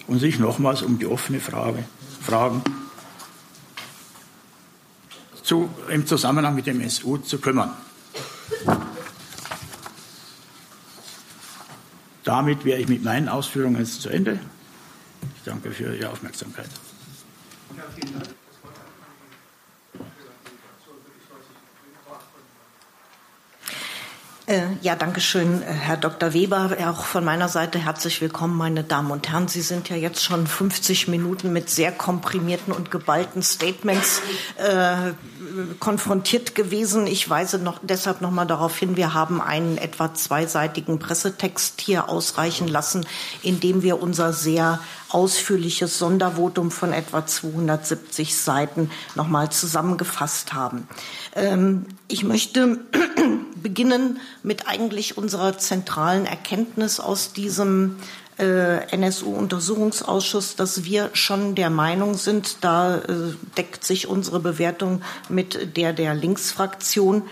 und sich nochmals um die offene Frage, Fragen zu, im Zusammenhang mit dem SU zu kümmern. Damit wäre ich mit meinen Ausführungen jetzt zu Ende. Ich danke für Ihre Aufmerksamkeit. Ja, vielen Dank. Ja, danke schön, äh, Herr Dr. Weber. Auch von meiner Seite herzlich willkommen, meine Damen und Herren. Sie sind ja jetzt schon 50 Minuten mit sehr komprimierten und geballten Statements äh, konfrontiert gewesen. Ich weise noch, deshalb noch mal darauf hin, wir haben einen etwa zweiseitigen Pressetext hier ausreichen lassen, in dem wir unser sehr ausführliches Sondervotum von etwa 270 Seiten noch mal zusammengefasst haben. Ähm, ich möchte beginnen mit eigentlich unserer zentralen Erkenntnis aus diesem äh, NSU-Untersuchungsausschuss, dass wir schon der Meinung sind, da äh, deckt sich unsere Bewertung mit der der Linksfraktion,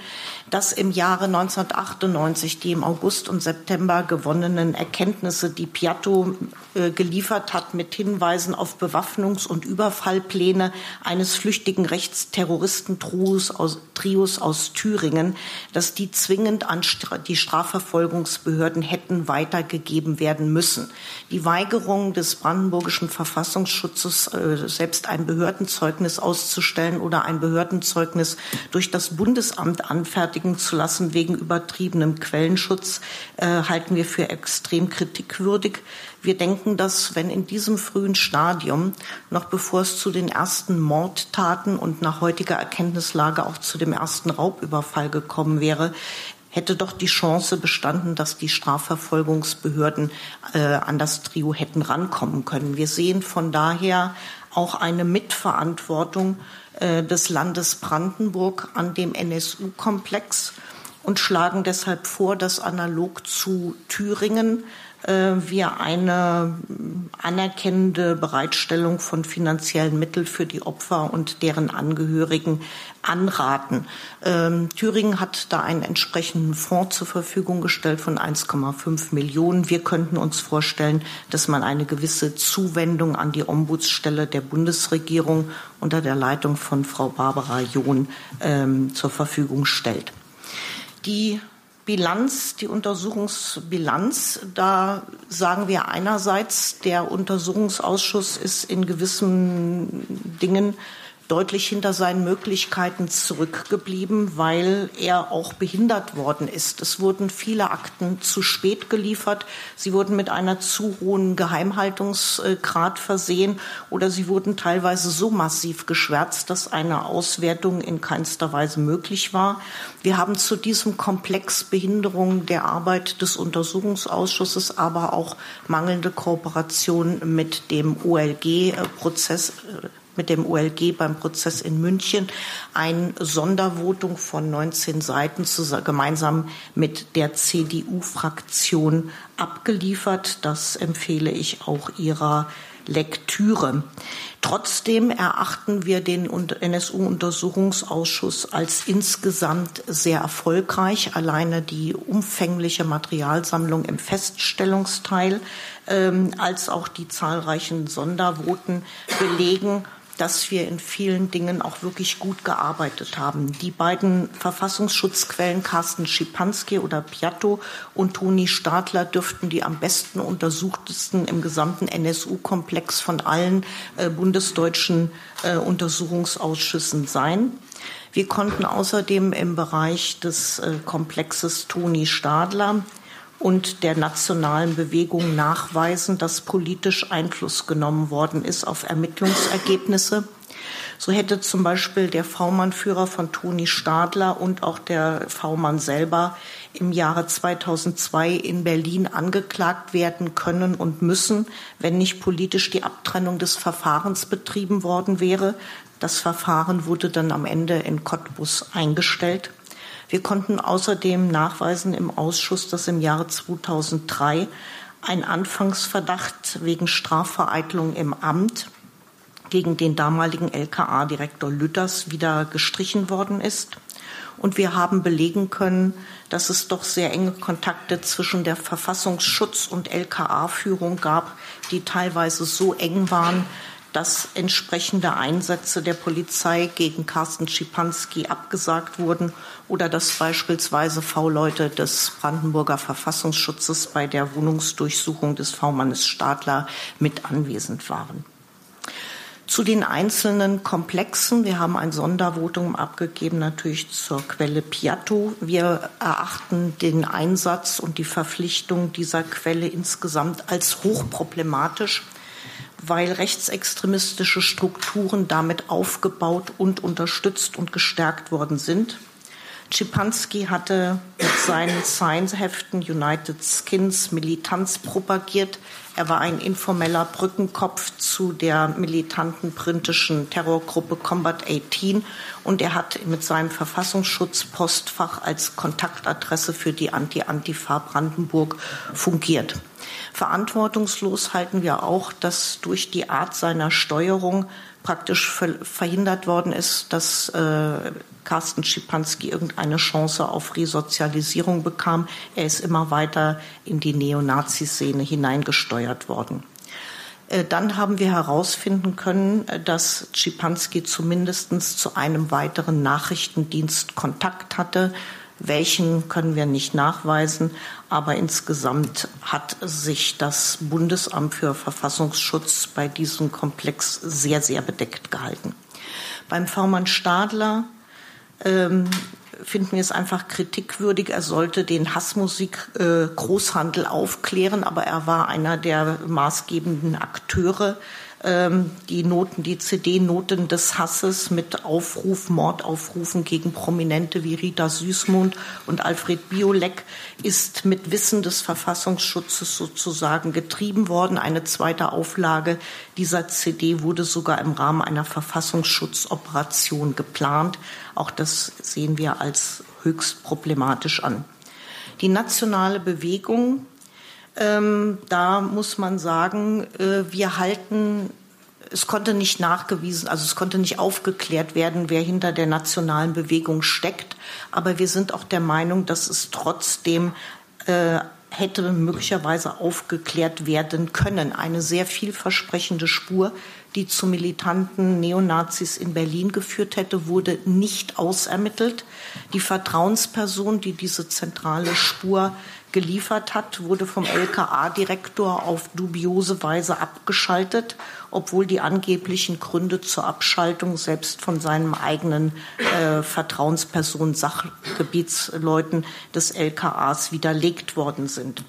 dass im Jahre 1998 die im August und September gewonnenen Erkenntnisse, die Piatto äh, geliefert hat mit Hinweisen auf Bewaffnungs- und Überfallpläne eines flüchtigen Rechtsterroristentrios aus, Trios aus Thüringen, dass die zwingend an die Strafverfolgungsbehörden hätten weitergegeben werden müssen. Die Weigerung des brandenburgischen Verfassungsschutzes, äh, selbst ein Behördenzeugnis auszustellen oder ein Behördenzeugnis durch das Bundesamt anfertigen, zu lassen wegen übertriebenem Quellenschutz, äh, halten wir für extrem kritikwürdig. Wir denken, dass wenn in diesem frühen Stadium, noch bevor es zu den ersten Mordtaten und nach heutiger Erkenntnislage auch zu dem ersten Raubüberfall gekommen wäre, hätte doch die Chance bestanden, dass die Strafverfolgungsbehörden äh, an das Trio hätten rankommen können. Wir sehen von daher auch eine Mitverantwortung äh, des Landes Brandenburg an dem NSU-Komplex und schlagen deshalb vor, dass analog zu Thüringen wir eine anerkennende Bereitstellung von finanziellen Mitteln für die Opfer und deren Angehörigen anraten. Ähm, Thüringen hat da einen entsprechenden Fonds zur Verfügung gestellt von 1,5 Millionen. Wir könnten uns vorstellen, dass man eine gewisse Zuwendung an die Ombudsstelle der Bundesregierung unter der Leitung von Frau Barbara John ähm, zur Verfügung stellt. Die Bilanz, die Untersuchungsbilanz, da sagen wir einerseits, der Untersuchungsausschuss ist in gewissen Dingen deutlich hinter seinen Möglichkeiten zurückgeblieben, weil er auch behindert worden ist. Es wurden viele Akten zu spät geliefert, sie wurden mit einer zu hohen Geheimhaltungsgrad versehen oder sie wurden teilweise so massiv geschwärzt, dass eine Auswertung in keinster Weise möglich war. Wir haben zu diesem Komplex Behinderung der Arbeit des Untersuchungsausschusses, aber auch mangelnde Kooperation mit dem OLG-Prozess mit dem OLG beim Prozess in München ein Sondervotum von 19 Seiten gemeinsam mit der CDU-Fraktion abgeliefert. Das empfehle ich auch Ihrer Lektüre. Trotzdem erachten wir den NSU-Untersuchungsausschuss als insgesamt sehr erfolgreich. Alleine die umfängliche Materialsammlung im Feststellungsteil ähm, als auch die zahlreichen Sondervoten belegen, dass wir in vielen Dingen auch wirklich gut gearbeitet haben. Die beiden Verfassungsschutzquellen Carsten Schipanski oder Piatto und Toni Stadler dürften die am besten untersuchtesten im gesamten NSU-Komplex von allen äh, bundesdeutschen äh, Untersuchungsausschüssen sein. Wir konnten außerdem im Bereich des äh, Komplexes Toni Stadler und der nationalen Bewegung nachweisen, dass politisch Einfluss genommen worden ist auf Ermittlungsergebnisse. So hätte zum Beispiel der V-Mann-Führer von Toni Stadler und auch der V-Mann selber im Jahre 2002 in Berlin angeklagt werden können und müssen, wenn nicht politisch die Abtrennung des Verfahrens betrieben worden wäre. Das Verfahren wurde dann am Ende in Cottbus eingestellt. Wir konnten außerdem nachweisen im Ausschuss, dass im Jahre 2003 ein Anfangsverdacht wegen Strafvereitlung im Amt gegen den damaligen LKA-Direktor Lütters wieder gestrichen worden ist. Und wir haben belegen können, dass es doch sehr enge Kontakte zwischen der Verfassungsschutz- und LKA-Führung gab, die teilweise so eng waren, dass entsprechende Einsätze der Polizei gegen Carsten Schipanski abgesagt wurden oder dass beispielsweise V-Leute des Brandenburger Verfassungsschutzes bei der Wohnungsdurchsuchung des V-Mannes Stadler mit anwesend waren. Zu den einzelnen Komplexen. Wir haben ein Sondervotum abgegeben, natürlich zur Quelle Piatto. Wir erachten den Einsatz und die Verpflichtung dieser Quelle insgesamt als hochproblematisch, weil rechtsextremistische Strukturen damit aufgebaut und unterstützt und gestärkt worden sind. Schipanski hatte mit seinen Science-Heften United Skins Militanz propagiert. Er war ein informeller Brückenkopf zu der militanten britischen Terrorgruppe Combat 18 und er hat mit seinem Verfassungsschutz-Postfach als Kontaktadresse für die Anti-Antifa Brandenburg fungiert. Verantwortungslos halten wir auch, dass durch die Art seiner Steuerung praktisch verhindert worden ist, dass äh, Carsten Schipanski irgendeine Chance auf Resozialisierung bekam. Er ist immer weiter in die Neonazi-Szene hineingesteuert worden. Äh, dann haben wir herausfinden können, dass Schipanski zumindest zu einem weiteren Nachrichtendienst Kontakt hatte. Welchen können wir nicht nachweisen, aber insgesamt hat sich das Bundesamt für Verfassungsschutz bei diesem Komplex sehr, sehr bedeckt gehalten. Beim V-Mann Stadler ähm, finden wir es einfach kritikwürdig. Er sollte den Hassmusik äh, aufklären, aber er war einer der maßgebenden Akteure die Noten, die CD-Noten des Hasses mit Aufruf, Mordaufrufen gegen Prominente wie Rita Süßmund und Alfred Biolek ist mit Wissen des Verfassungsschutzes sozusagen getrieben worden. Eine zweite Auflage dieser CD wurde sogar im Rahmen einer Verfassungsschutzoperation geplant. Auch das sehen wir als höchst problematisch an. Die nationale Bewegung ähm, da muss man sagen, äh, wir halten, es konnte nicht nachgewiesen, also es konnte nicht aufgeklärt werden, wer hinter der nationalen Bewegung steckt. Aber wir sind auch der Meinung, dass es trotzdem äh, hätte möglicherweise aufgeklärt werden können. Eine sehr vielversprechende Spur, die zu militanten Neonazis in Berlin geführt hätte, wurde nicht ausermittelt. Die Vertrauensperson, die diese zentrale Spur geliefert hat, wurde vom LKA-Direktor auf dubiose Weise abgeschaltet, obwohl die angeblichen Gründe zur Abschaltung selbst von seinem eigenen äh, Vertrauensperson, Sachgebietsleuten des LKAs widerlegt worden sind.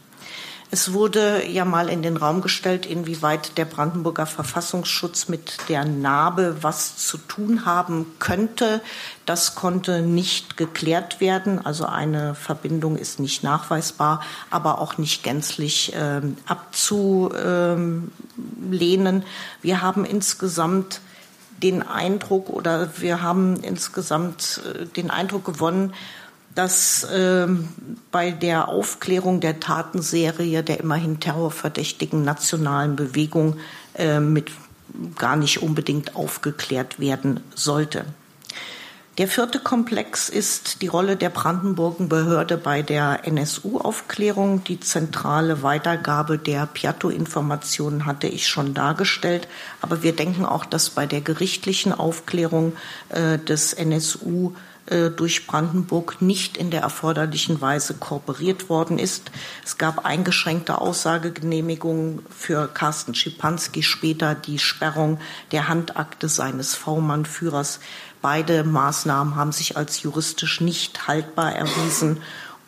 Es wurde ja mal in den Raum gestellt, inwieweit der Brandenburger Verfassungsschutz mit der Narbe was zu tun haben könnte. Das konnte nicht geklärt werden. Also eine Verbindung ist nicht nachweisbar, aber auch nicht gänzlich äh, abzulehnen. Wir haben insgesamt den Eindruck oder wir haben insgesamt äh, den Eindruck gewonnen, dass ähm, bei der Aufklärung der Tatenserie der immerhin terrorverdächtigen nationalen Bewegung äh, mit gar nicht unbedingt aufgeklärt werden sollte. Der vierte Komplex ist die Rolle der Brandenburger Behörde bei der NSU-Aufklärung. Die zentrale Weitergabe der Piatto-Informationen hatte ich schon dargestellt. Aber wir denken auch, dass bei der gerichtlichen Aufklärung äh, des NSU durch Brandenburg nicht in der erforderlichen Weise kooperiert worden ist. Es gab eingeschränkte Aussagegenehmigungen für Carsten Schipanski, später die Sperrung der Handakte seines V-Mann-Führers. Beide Maßnahmen haben sich als juristisch nicht haltbar erwiesen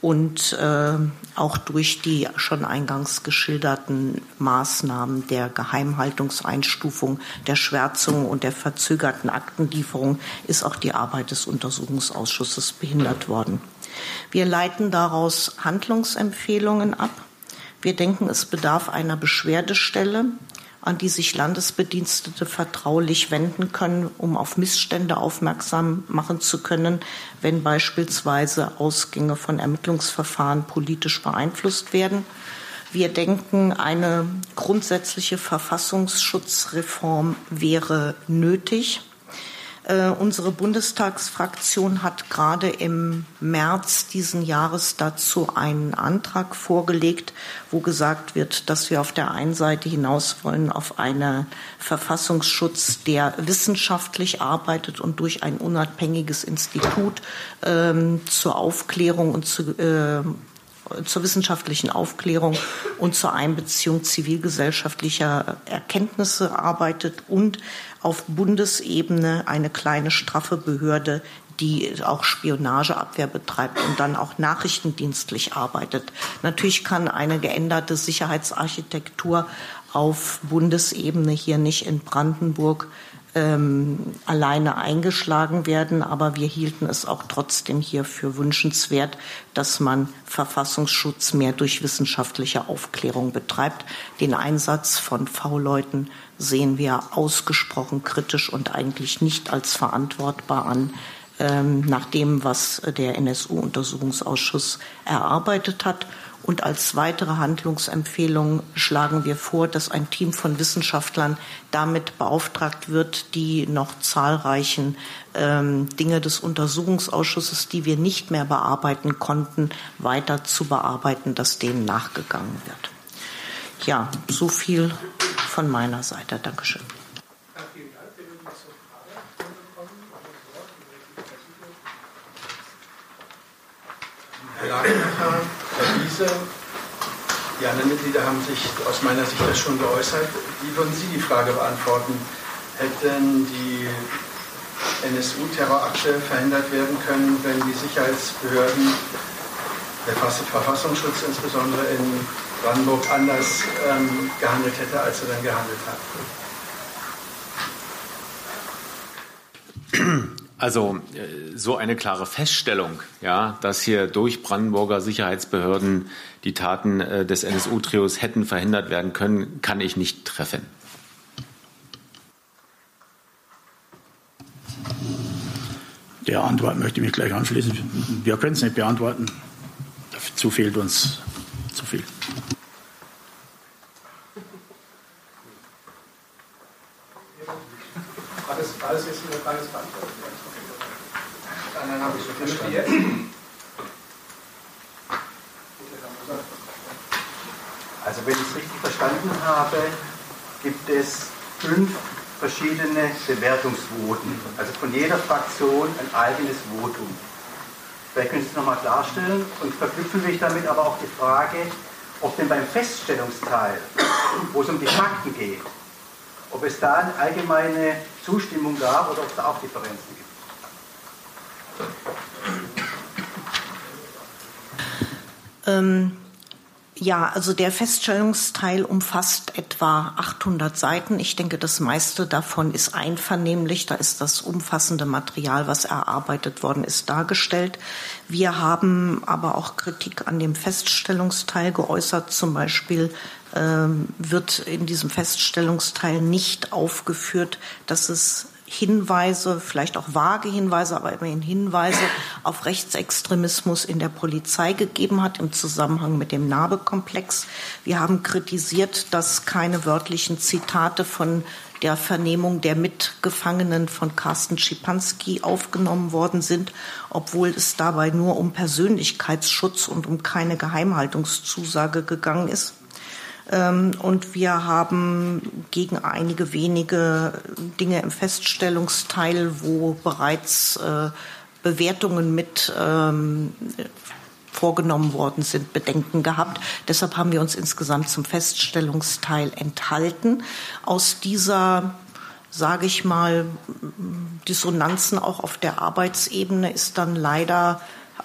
und äh, auch durch die schon eingangs geschilderten Maßnahmen der Geheimhaltungseinstufung, der Schwärzung und der verzögerten Aktenlieferung ist auch die Arbeit des Untersuchungsausschusses behindert worden. Wir leiten daraus Handlungsempfehlungen ab. Wir denken, es bedarf einer Beschwerdestelle, an die sich Landesbedienstete vertraulich wenden können, um auf Missstände aufmerksam machen zu können, wenn beispielsweise Ausgänge von Ermittlungsverfahren politisch beeinflusst werden. Wir denken, eine grundsätzliche Verfassungsschutzreform wäre nötig. Äh, unsere Bundestagsfraktion hat gerade im März diesen Jahres dazu einen Antrag vorgelegt, wo gesagt wird, dass wir auf der einen Seite hinaus wollen auf einen Verfassungsschutz, der wissenschaftlich arbeitet und durch ein unabhängiges Institut ähm, zur Aufklärung und zu äh, zur wissenschaftlichen Aufklärung und zur Einbeziehung zivilgesellschaftlicher Erkenntnisse arbeitet und auf Bundesebene eine kleine straffe Behörde, die auch Spionageabwehr betreibt und dann auch nachrichtendienstlich arbeitet. Natürlich kann eine geänderte Sicherheitsarchitektur auf Bundesebene hier nicht in Brandenburg ähm, alleine eingeschlagen werden. Aber wir hielten es auch trotzdem hier für wünschenswert, dass man Verfassungsschutz mehr durch wissenschaftliche Aufklärung betreibt. Den Einsatz von V-Leuten sehen wir ausgesprochen kritisch und eigentlich nicht als verantwortbar an, ähm, nach dem, was der NSU-Untersuchungsausschuss erarbeitet hat. Und als weitere Handlungsempfehlung schlagen wir vor, dass ein Team von Wissenschaftlern damit beauftragt wird, die noch zahlreichen ähm, Dinge des Untersuchungsausschusses, die wir nicht mehr bearbeiten konnten, weiter zu bearbeiten, dass denen nachgegangen wird. Ja, so viel von meiner Seite. Dankeschön. Herr Lagermacher, Herr Wiese, die anderen Mitglieder haben sich aus meiner Sicht das schon geäußert. Wie würden Sie die Frage beantworten? Hätten die NSU-Terrorakte verhindert werden können, wenn die Sicherheitsbehörden, der Verfassungsschutz insbesondere in Brandenburg, anders ähm, gehandelt hätte, als er dann gehandelt hat? Also äh, so eine klare Feststellung, ja, dass hier durch Brandenburger Sicherheitsbehörden die Taten äh, des NSU-Trios hätten verhindert werden können, kann ich nicht treffen. Der Antwort möchte ich mich gleich anschließen. Wir können es nicht beantworten. Dazu fehlt uns zu viel. War das jetzt eine Frage beantwortet? Dann habe ich so verstanden. Also wenn ich es richtig verstanden habe, gibt es fünf verschiedene Bewertungsvoten. Also von jeder Fraktion ein eigenes Votum. Vielleicht können Sie es nochmal klarstellen und verknüpfen wir damit aber auch die Frage, ob denn beim Feststellungsteil, wo es um die Fakten geht, ob es da eine allgemeine Zustimmung gab oder ob es da auch Differenzen gibt. Ähm, ja, also der Feststellungsteil umfasst etwa 800 Seiten. Ich denke, das meiste davon ist einvernehmlich. Da ist das umfassende Material, was erarbeitet worden ist, dargestellt. Wir haben aber auch Kritik an dem Feststellungsteil geäußert. Zum Beispiel ähm, wird in diesem Feststellungsteil nicht aufgeführt, dass es Hinweise, vielleicht auch vage Hinweise, aber immerhin Hinweise auf Rechtsextremismus in der Polizei gegeben hat im Zusammenhang mit dem Narbe-Komplex. Wir haben kritisiert, dass keine wörtlichen Zitate von der Vernehmung der Mitgefangenen von Carsten Schipanski aufgenommen worden sind, obwohl es dabei nur um Persönlichkeitsschutz und um keine Geheimhaltungszusage gegangen ist. Ähm, und wir haben gegen einige wenige Dinge im Feststellungsteil, wo bereits äh, Bewertungen mit ähm, vorgenommen worden sind, Bedenken gehabt. Deshalb haben wir uns insgesamt zum Feststellungsteil enthalten. Aus dieser sage ich mal, Dissonanzen auch auf der Arbeitsebene ist dann leider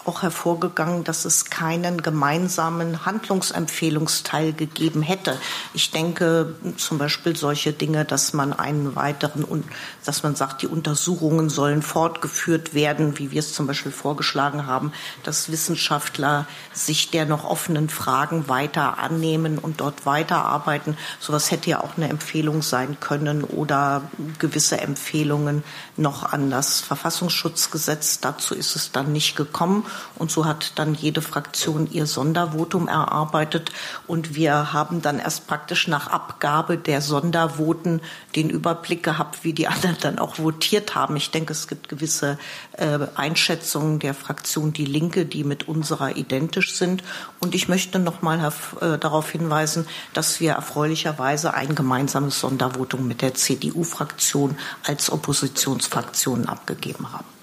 auch hervorgegangen, dass es keinen gemeinsamen Handlungsempfehlungsteil gegeben hätte. Ich denke zum Beispiel solche Dinge, dass man einen weiteren, dass man sagt, die Untersuchungen sollen fortgeführt werden, wie wir es zum Beispiel vorgeschlagen haben, dass Wissenschaftler sich der noch offenen Fragen weiter annehmen und dort weiterarbeiten. Sowas hätte ja auch eine Empfehlung sein können oder gewisse Empfehlungen noch an das Verfassungsschutzgesetz. Dazu ist es dann nicht gekommen. Und so hat dann jede Fraktion ihr Sondervotum erarbeitet. Und wir haben dann erst praktisch nach Abgabe der Sondervoten den Überblick gehabt, wie die anderen dann auch votiert haben. Ich denke, es gibt gewisse äh, Einschätzungen der Fraktion Die Linke, die mit unserer identisch sind. Und ich möchte noch mal äh, darauf hinweisen, dass wir erfreulicherweise ein gemeinsames Sondervotum mit der CDU-Fraktion als Oppositionsfraktion abgegeben haben.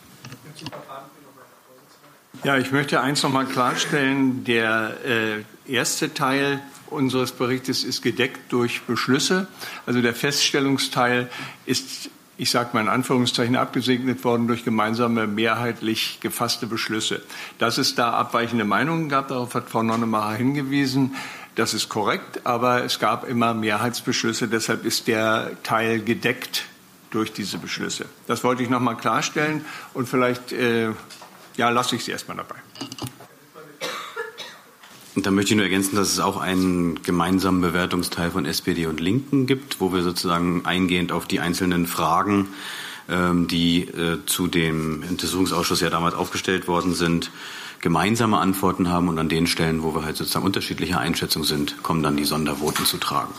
Ja, ich möchte eins noch mal klarstellen. Der äh, erste Teil unseres Berichtes ist gedeckt durch Beschlüsse. Also der Feststellungsteil ist, ich sage mal in Anführungszeichen, abgesegnet worden durch gemeinsame mehrheitlich gefasste Beschlüsse. Dass es da abweichende Meinungen gab, darauf hat Frau Nonnemacher hingewiesen. Das ist korrekt, aber es gab immer Mehrheitsbeschlüsse. Deshalb ist der Teil gedeckt durch diese Beschlüsse. Das wollte ich noch mal klarstellen und vielleicht äh, ja, lasse ich Sie erstmal dabei. Und da möchte ich nur ergänzen, dass es auch einen gemeinsamen Bewertungsteil von SPD und Linken gibt, wo wir sozusagen eingehend auf die einzelnen Fragen, ähm, die äh, zu dem Untersuchungsausschuss ja damals aufgestellt worden sind, gemeinsame Antworten haben und an den Stellen, wo wir halt sozusagen unterschiedlicher Einschätzung sind, kommen dann die Sondervoten zu tragen.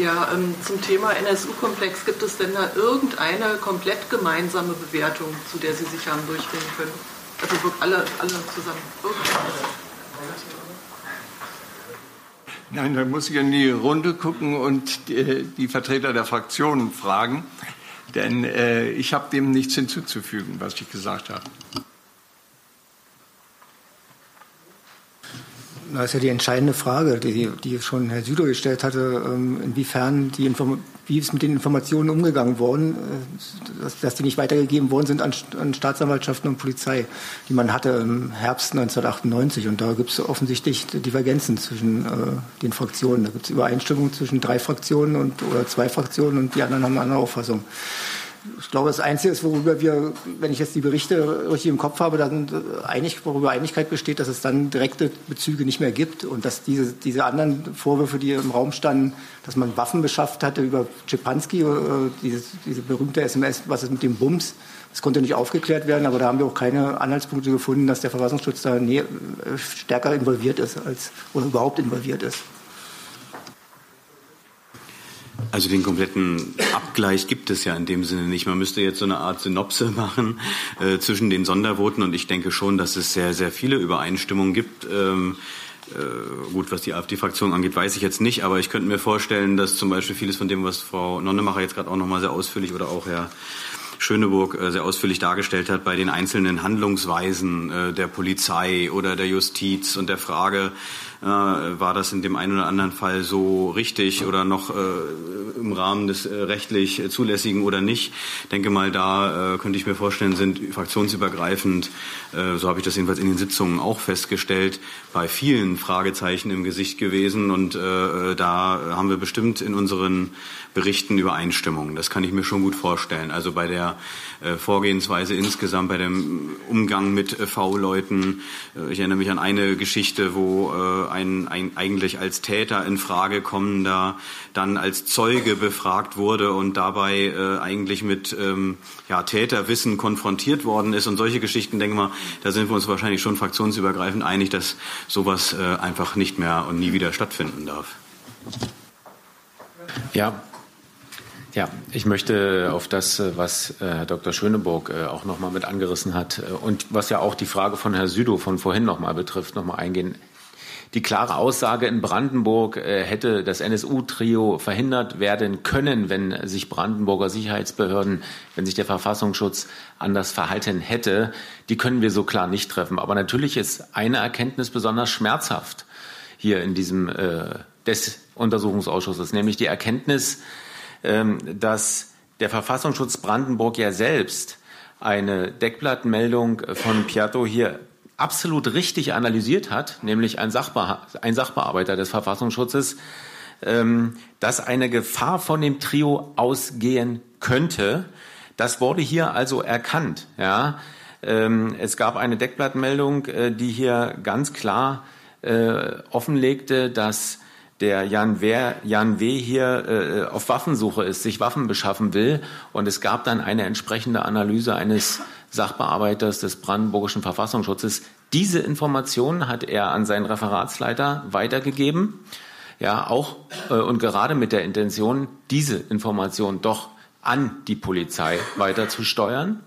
Ja, ähm, zum Thema NSU-Komplex, gibt es denn da irgendeine komplett gemeinsame Bewertung, zu der Sie sich haben durchringen können? Also alle, alle zusammen. Nein, da muss ich in die Runde gucken und die, die Vertreter der Fraktionen fragen, denn äh, ich habe dem nichts hinzuzufügen, was ich gesagt habe. Das ist ja die entscheidende Frage, die, die schon Herr Süder gestellt hatte, ähm, inwiefern die Inform wie ist mit den Informationen umgegangen worden, äh, dass, dass die nicht weitergegeben worden sind an, an, Staatsanwaltschaften und Polizei, die man hatte im Herbst 1998. Und da gibt es offensichtlich Divergenzen zwischen äh, den Fraktionen. Da gibt es Übereinstimmung zwischen drei Fraktionen und, oder zwei Fraktionen und die anderen haben eine andere Auffassung. Ich glaube, das Einzige ist, worüber wir, wenn ich jetzt die Berichte richtig im Kopf habe, dann einig, worüber Einigkeit besteht, dass es dann direkte Bezüge nicht mehr gibt und dass diese, diese anderen Vorwürfe, die im Raum standen, dass man Waffen beschafft hatte über Czepanski, äh, diese, diese berühmte SMS, was ist mit dem Bums, das konnte nicht aufgeklärt werden, aber da haben wir auch keine Anhaltspunkte gefunden, dass der Verfassungsschutz da näher, äh, stärker involviert ist als, oder überhaupt involviert ist. Also den kompletten Abgleich gibt es ja in dem Sinne nicht. Man müsste jetzt so eine Art Synopse machen äh, zwischen den Sondervoten und ich denke schon, dass es sehr, sehr viele Übereinstimmungen gibt. Ähm, äh, gut, was die AfD-Fraktion angeht, weiß ich jetzt nicht, aber ich könnte mir vorstellen, dass zum Beispiel vieles von dem, was Frau Nonnemacher jetzt gerade auch nochmal sehr ausführlich oder auch Herr Schöneburg äh, sehr ausführlich dargestellt hat, bei den einzelnen Handlungsweisen äh, der Polizei oder der Justiz und der Frage, äh, war das in dem einen oder anderen Fall so richtig oder noch äh, im Rahmen des äh, rechtlich zulässigen oder nicht. Ich denke mal, da äh, könnte ich mir vorstellen, sind fraktionsübergreifend, äh, so habe ich das jedenfalls in den Sitzungen auch festgestellt, bei vielen Fragezeichen im Gesicht gewesen. Und äh, da haben wir bestimmt in unseren Berichten Übereinstimmung. Das kann ich mir schon gut vorstellen. Also bei der äh, Vorgehensweise insgesamt, bei dem Umgang mit äh, V-Leuten. Äh, ich erinnere mich an eine Geschichte, wo ein, ein eigentlich als Täter in Frage kommender dann als Zeuge befragt wurde und dabei eigentlich mit ähm, ja, Täterwissen konfrontiert worden ist und solche Geschichten, denke mal, da sind wir uns wahrscheinlich schon fraktionsübergreifend einig, dass sowas einfach nicht mehr und nie wieder stattfinden darf. Ja, ja, ich möchte auf das, äh, was äh, Herr Dr. Schöneburg äh, auch noch mal mit angerissen hat und was ja auch die Frage von Herrn Südow von vorhin noch mal betrifft, noch mal eingehen. Die klare Aussage in Brandenburg hätte das NSU-Trio verhindert werden können, wenn sich Brandenburger Sicherheitsbehörden, wenn sich der Verfassungsschutz anders verhalten hätte. Die können wir so klar nicht treffen. Aber natürlich ist eine Erkenntnis besonders schmerzhaft hier in diesem äh, des Untersuchungsausschusses, nämlich die Erkenntnis, dass der Verfassungsschutz Brandenburg ja selbst eine Deckblattmeldung von Piatto hier absolut richtig analysiert hat, nämlich ein, Sachbe ein Sachbearbeiter des Verfassungsschutzes, ähm, dass eine Gefahr von dem Trio ausgehen könnte. Das wurde hier also erkannt. Ja. Ähm, es gab eine Deckblattmeldung, äh, die hier ganz klar äh, offenlegte, dass der Jan, Wehr, Jan W. hier äh, auf Waffensuche ist, sich Waffen beschaffen will. Und es gab dann eine entsprechende Analyse eines Sachbearbeiters des Brandenburgischen Verfassungsschutzes. Diese Informationen hat er an seinen Referatsleiter weitergegeben. Ja, auch äh, und gerade mit der Intention, diese Information doch an die Polizei weiterzusteuern.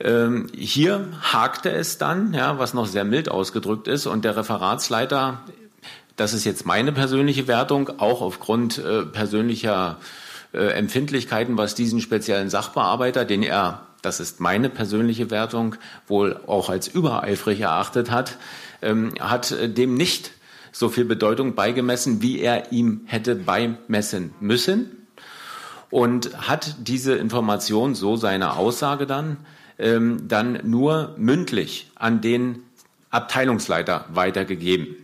Ähm, hier hakte es dann, ja, was noch sehr mild ausgedrückt ist, und der Referatsleiter das ist jetzt meine persönliche Wertung, auch aufgrund äh, persönlicher äh, Empfindlichkeiten, was diesen speziellen Sachbearbeiter, den er, das ist meine persönliche Wertung, wohl auch als übereifrig erachtet hat, ähm, hat äh, dem nicht so viel Bedeutung beigemessen, wie er ihm hätte beimessen müssen und hat diese Information, so seine Aussage dann, ähm, dann nur mündlich an den Abteilungsleiter weitergegeben.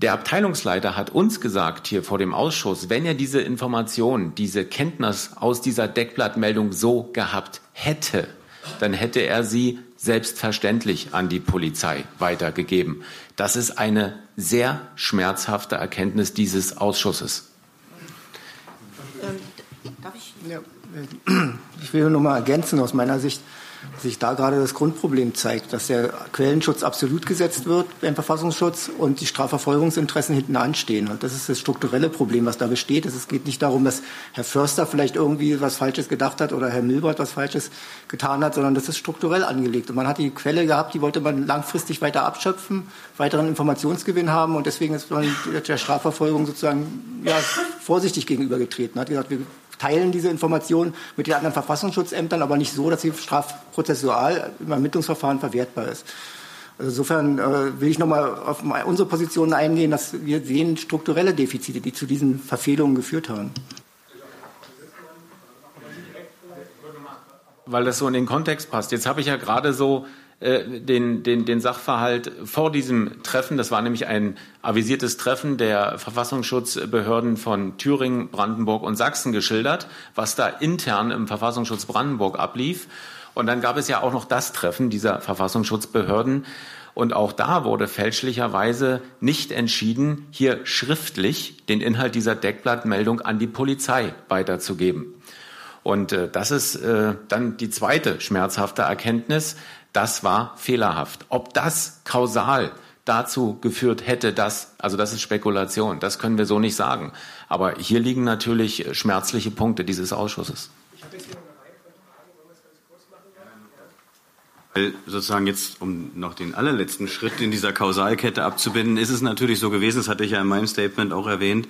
Der Abteilungsleiter hat uns gesagt hier vor dem Ausschuss, wenn er diese Information, diese Kenntnis aus dieser Deckblattmeldung so gehabt hätte, dann hätte er sie selbstverständlich an die Polizei weitergegeben. Das ist eine sehr schmerzhafte Erkenntnis dieses Ausschusses. Ähm, darf ich? Ja, ich will nur mal ergänzen aus meiner Sicht sich da gerade das Grundproblem zeigt, dass der Quellenschutz absolut gesetzt wird beim Verfassungsschutz und die Strafverfolgungsinteressen hinten anstehen. Und das ist das strukturelle Problem, was da besteht. Es geht nicht darum, dass Herr Förster vielleicht irgendwie was Falsches gedacht hat oder Herr Milbert was Falsches getan hat, sondern das ist strukturell angelegt. Und man hat die Quelle gehabt, die wollte man langfristig weiter abschöpfen, weiteren Informationsgewinn haben und deswegen ist man der Strafverfolgung sozusagen ja, vorsichtig gegenübergetreten. Hat gesagt, wir teilen diese Informationen mit den anderen Verfassungsschutzämtern, aber nicht so, dass sie strafprozessual im Ermittlungsverfahren verwertbar ist. Also insofern äh, will ich nochmal auf unsere Position eingehen, dass wir sehen strukturelle Defizite, die zu diesen Verfehlungen geführt haben. Weil das so in den Kontext passt. Jetzt habe ich ja gerade so den, den, den Sachverhalt vor diesem Treffen. Das war nämlich ein avisiertes Treffen der Verfassungsschutzbehörden von Thüringen, Brandenburg und Sachsen geschildert, was da intern im Verfassungsschutz Brandenburg ablief. Und dann gab es ja auch noch das Treffen dieser Verfassungsschutzbehörden. Und auch da wurde fälschlicherweise nicht entschieden, hier schriftlich den Inhalt dieser Deckblattmeldung an die Polizei weiterzugeben. Und äh, das ist äh, dann die zweite schmerzhafte Erkenntnis, das war fehlerhaft. Ob das kausal dazu geführt hätte, dass, also das ist Spekulation, das können wir so nicht sagen. Aber hier liegen natürlich schmerzliche Punkte dieses Ausschusses. Ich habe jetzt hier noch eine Reihe von Fragen, wollen wir es ganz kurz machen? Ja? Sozusagen jetzt, um noch den allerletzten Schritt in dieser Kausalkette abzubinden, ist es natürlich so gewesen, das hatte ich ja in meinem Statement auch erwähnt,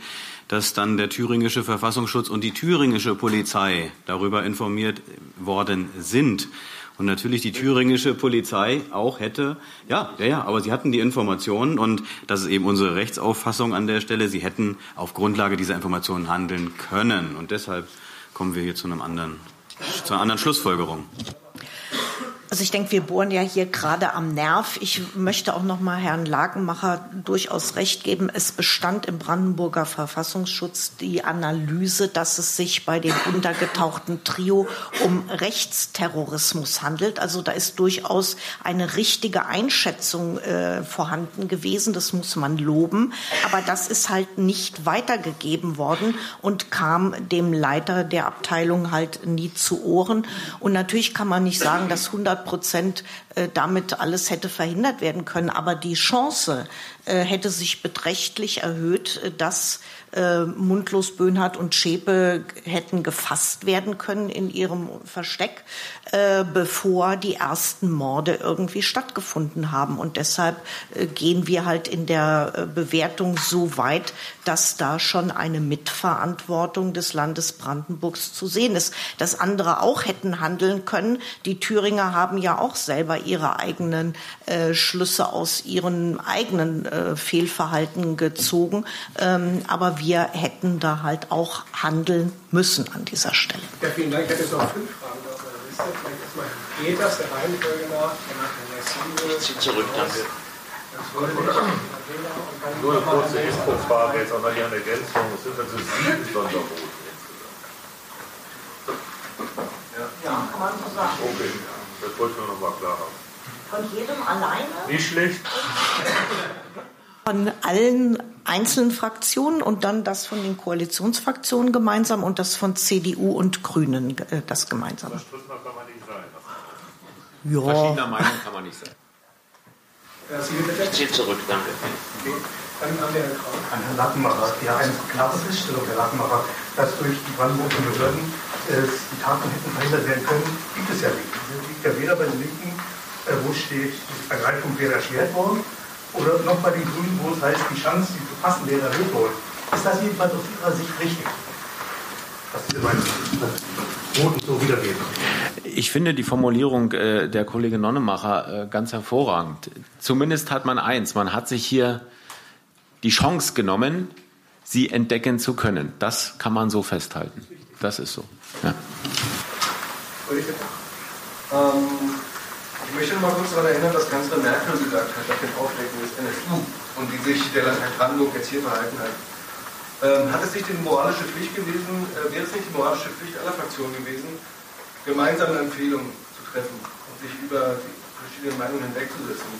dass dann der thüringische Verfassungsschutz und die thüringische Polizei darüber informiert worden sind und natürlich die thüringische Polizei auch hätte, ja, ja, ja, aber sie hatten die Informationen und das ist eben unsere Rechtsauffassung an der Stelle, sie hätten auf Grundlage dieser Informationen handeln können. Und deshalb kommen wir hier zu einem anderen, zu einer anderen Schlussfolgerung. Also ich denke, wir bohren ja hier gerade am Nerv. Ich möchte auch noch mal Herrn Lagenmacher durchaus recht geben. Es bestand im Brandenburger Verfassungsschutz die Analyse, dass es sich bei dem untergetauchten Trio um Rechtsterrorismus handelt. Also da ist durchaus eine richtige Einschätzung äh, vorhanden gewesen. Das muss man loben. Aber das ist halt nicht weitergegeben worden und kam dem Leiter der Abteilung halt nie zu Ohren. Und natürlich kann man nicht sagen, dass 100 100 Prozent äh, damit alles hätte verhindert werden können. Aber die Chance äh, hätte sich beträchtlich erhöht, äh, dass äh, Mundlos, Böhnhardt und Schäpe hätten gefasst werden können in ihrem Versteck, äh, bevor die ersten Morde irgendwie stattgefunden haben. Und deshalb äh, gehen wir halt in der äh, Bewertung so weit, dass da schon eine Mitverantwortung des Landes Brandenburgs zu sehen ist. Dass andere auch hätten handeln können. Die Thüringer haben ja auch selber ihre eigenen äh, Schlüsse aus ihren eigenen äh, Fehlverhalten gezogen. Ähm, aber wir hätten da halt auch handeln müssen an dieser Stelle. Ja, vielen Dank. Ich hätte jetzt noch fünf Fragen auf meiner Liste. vielleicht erstmal geht das der Reihenfolge nach, danach der Ich ziehe zurück, danke. Nur eine kurze Infofrage jetzt auch noch hier an Ergänzung. Es sind also sieben Sondervoten Ja, kann man so sagen. Okay, das wollte ich nur noch mal klar haben. Von jedem alleine? Nicht schlecht. Von allen einzelnen Fraktionen und dann das von den Koalitionsfraktionen gemeinsam und das von CDU und Grünen äh, das gemeinsam. Zerstrittener kann man nicht sein. Ja. Verschiedener Meinung kann man nicht sein. Ich ziehe zurück, danke. Okay. Dann haben wir Herrn Kraus. An Herrn Lattenmacher. Ja, eine klare Feststellung, Herr Lattenmacher, dass durch die Brandenburger Behörden äh, die Taten hätten verhindert werden können, gibt es ja nicht. Es liegt ja weder bei den Linken, äh, wo steht, die Ergreifung wäre erschwert worden, oder noch bei den Grünen, wo es heißt, die Chance, die zu fassen, wäre erhöht worden. Ist das jedenfalls aus Ihrer Sicht richtig? Was diese beiden Voten so wiedergeben. Ich finde die Formulierung äh, der Kollegin Nonnemacher äh, ganz hervorragend. Zumindest hat man eins, man hat sich hier die Chance genommen, sie entdecken zu können. Das kann man so festhalten. Das ist so. Ja. Ähm, ich möchte noch mal kurz daran erinnern, was Kanzlerin Merkel gesagt hat nach dem Aufdecken des NSU und wie sich der Landtag Brandenburg jetzt hier verhalten hat. Ähm, hat es nicht die moralische Pflicht gewesen, äh, wäre es nicht die moralische Pflicht aller Fraktionen gewesen, gemeinsame Empfehlungen zu treffen und sich über die verschiedenen Meinungen hinwegzusetzen?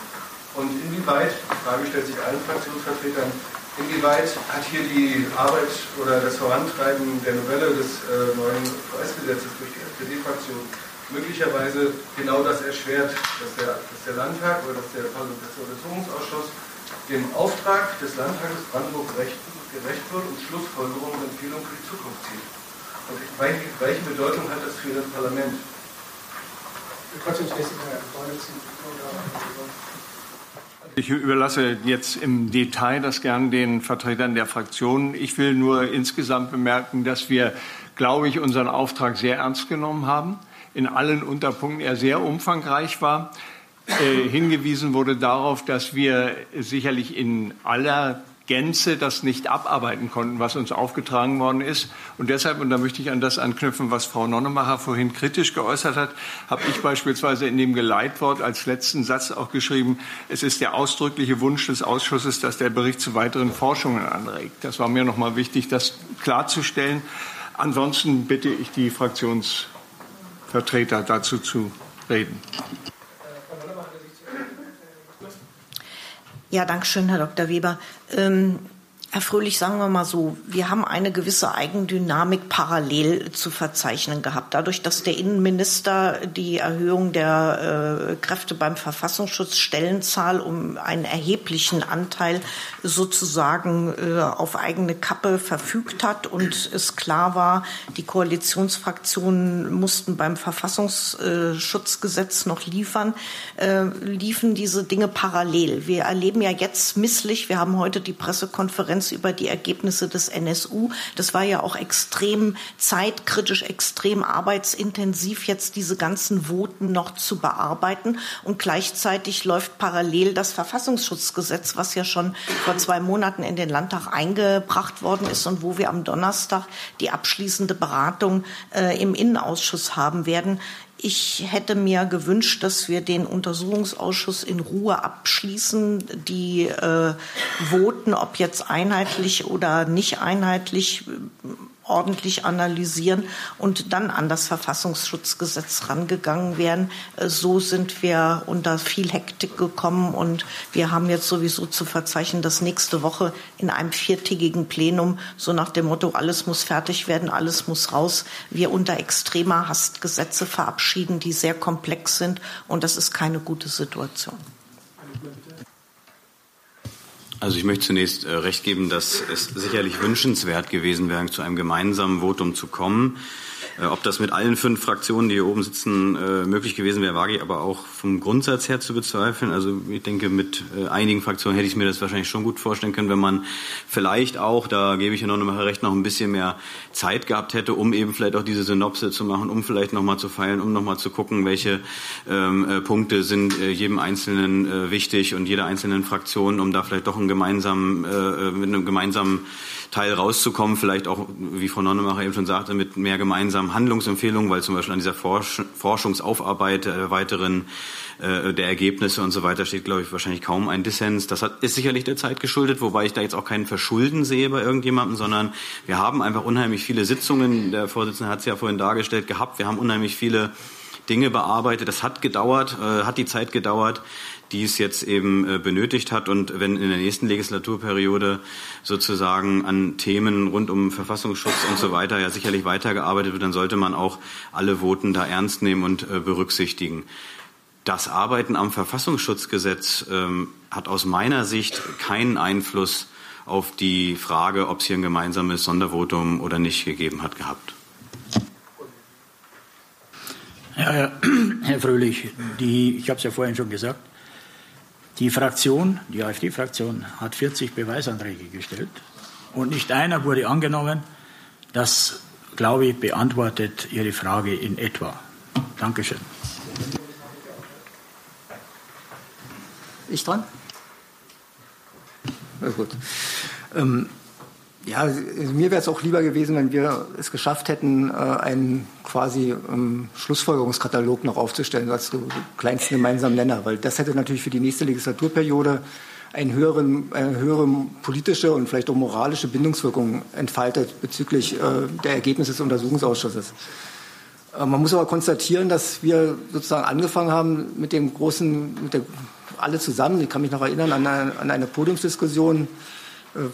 Und inwieweit, die Frage stellt sich allen Fraktionsvertretern, inwieweit hat hier die Arbeit oder das Vorantreiben der Novelle des äh, neuen VS-Gesetzes durch die SPD-Fraktion möglicherweise genau das erschwert, dass der, dass der Landtag oder dass der Untersuchungsausschuss dem Auftrag des Landtages Brandenburg gerecht, gerecht wird und Schlussfolgerungen und Empfehlungen für die Zukunft zieht. Und welche, welche Bedeutung hat das für das Parlament? Ich überlasse jetzt im Detail das gern den Vertretern der Fraktionen. Ich will nur insgesamt bemerken, dass wir, glaube ich, unseren Auftrag sehr ernst genommen haben. In allen Unterpunkten er sehr umfangreich war. Äh, hingewiesen wurde darauf, dass wir sicherlich in aller Gänze das nicht abarbeiten konnten, was uns aufgetragen worden ist. Und deshalb, und da möchte ich an das anknüpfen, was Frau Nonnemacher vorhin kritisch geäußert hat, habe ich beispielsweise in dem Geleitwort als letzten Satz auch geschrieben, es ist der ausdrückliche Wunsch des Ausschusses, dass der Bericht zu weiteren Forschungen anregt. Das war mir noch mal wichtig, das klarzustellen. Ansonsten bitte ich die Fraktionsvertreter dazu zu reden. Ja, danke schön, Herr Dr. Weber. Ähm, Herr Fröhlich, sagen wir mal so, wir haben eine gewisse Eigendynamik parallel zu verzeichnen gehabt. Dadurch, dass der Innenminister die Erhöhung der äh, Kräfte beim Verfassungsschutz Stellenzahl um einen erheblichen Anteil sozusagen äh, auf eigene Kappe verfügt hat und es klar war, die Koalitionsfraktionen mussten beim Verfassungsschutzgesetz noch liefern, äh, liefen diese Dinge parallel. Wir erleben ja jetzt misslich, wir haben heute die Pressekonferenz Konferenz über die Ergebnisse des NSU. Das war ja auch extrem zeitkritisch, extrem arbeitsintensiv, jetzt diese ganzen Voten noch zu bearbeiten. Und gleichzeitig läuft parallel das Verfassungsschutzgesetz, was ja schon vor zwei Monaten in den Landtag eingebracht worden ist und wo wir am Donnerstag die abschließende Beratung äh, im Innenausschuss haben werden. Ich hätte mir gewünscht, dass wir den Untersuchungsausschuss in Ruhe abschließen. Die äh, Voten, ob jetzt einheitlich oder nicht einheitlich, ordentlich analysieren und dann an das Verfassungsschutzgesetz rangegangen wären. Äh, so sind wir unter viel Hektik gekommen und wir haben jetzt sowieso zu verzeichnen, dass nächste Woche in einem viertägigen Plenum so nach dem Motto, alles muss fertig werden, alles muss raus, wir unter extremer Hast Gesetze verabschieden, die sehr komplex sind und das ist keine gute Situation. Also ich möchte zunächst äh, recht geben, dass es sicherlich wünschenswert gewesen wäre, zu einem gemeinsamen Votum zu kommen. Äh, ob das mit allen fünf Fraktionen, die hier oben sitzen, äh, möglich gewesen wäre, wage ich aber auch vom Grundsatz her zu bezweifeln. Also ich denke, mit äh, einigen Fraktionen hätte ich mir das wahrscheinlich schon gut vorstellen können, wenn man vielleicht auch, da gebe ich ja noch mal recht, noch ein bisschen mehr Zeit gehabt hätte, um eben vielleicht auch diese Synopse zu machen, um vielleicht noch mal zu feilen, um noch mal zu gucken, welche ähm, äh, Punkte sind jedem Einzelnen äh, wichtig und jeder einzelnen Fraktion, um da vielleicht doch einen gemeinsamen, äh, mit einem gemeinsamen Teil rauszukommen, vielleicht auch, wie Frau Nonnemacher eben schon sagte, mit mehr gemeinsamen Handlungsempfehlungen, weil zum Beispiel an dieser Forsch Forschungsaufarbeit äh, weiteren äh, der Ergebnisse und so weiter steht, glaube ich, wahrscheinlich kaum ein Dissens. Das hat, ist sicherlich der Zeit geschuldet, wobei ich da jetzt auch keinen Verschulden sehe bei irgendjemandem, sondern wir haben einfach unheimlich viele Sitzungen, der Vorsitzende hat es ja vorhin dargestellt, gehabt. Wir haben unheimlich viele Dinge bearbeitet. Das hat gedauert, äh, hat die Zeit gedauert die es jetzt eben äh, benötigt hat. Und wenn in der nächsten Legislaturperiode sozusagen an Themen rund um Verfassungsschutz und so weiter ja sicherlich weitergearbeitet wird, dann sollte man auch alle Voten da ernst nehmen und äh, berücksichtigen. Das Arbeiten am Verfassungsschutzgesetz ähm, hat aus meiner Sicht keinen Einfluss auf die Frage, ob es hier ein gemeinsames Sondervotum oder nicht gegeben hat, gehabt. Ja, Herr Fröhlich, die, ich habe es ja vorhin schon gesagt, die Fraktion, die AfD-Fraktion, hat 40 Beweisanträge gestellt und nicht einer wurde angenommen. Das, glaube ich, beantwortet Ihre Frage in etwa. Dankeschön. Ich dran? Na gut. Ähm, ja, mir wäre es auch lieber gewesen, wenn wir es geschafft hätten, äh, einen quasi ähm, Schlussfolgerungskatalog noch aufzustellen, als so kleinsten gemeinsamen Nenner, weil das hätte natürlich für die nächste Legislaturperiode eine höhere, eine höhere politische und vielleicht auch moralische Bindungswirkung entfaltet bezüglich äh, der Ergebnisse des Untersuchungsausschusses. Äh, man muss aber konstatieren, dass wir sozusagen angefangen haben mit dem großen, mit der, alle zusammen, ich kann mich noch erinnern an eine, an eine Podiumsdiskussion,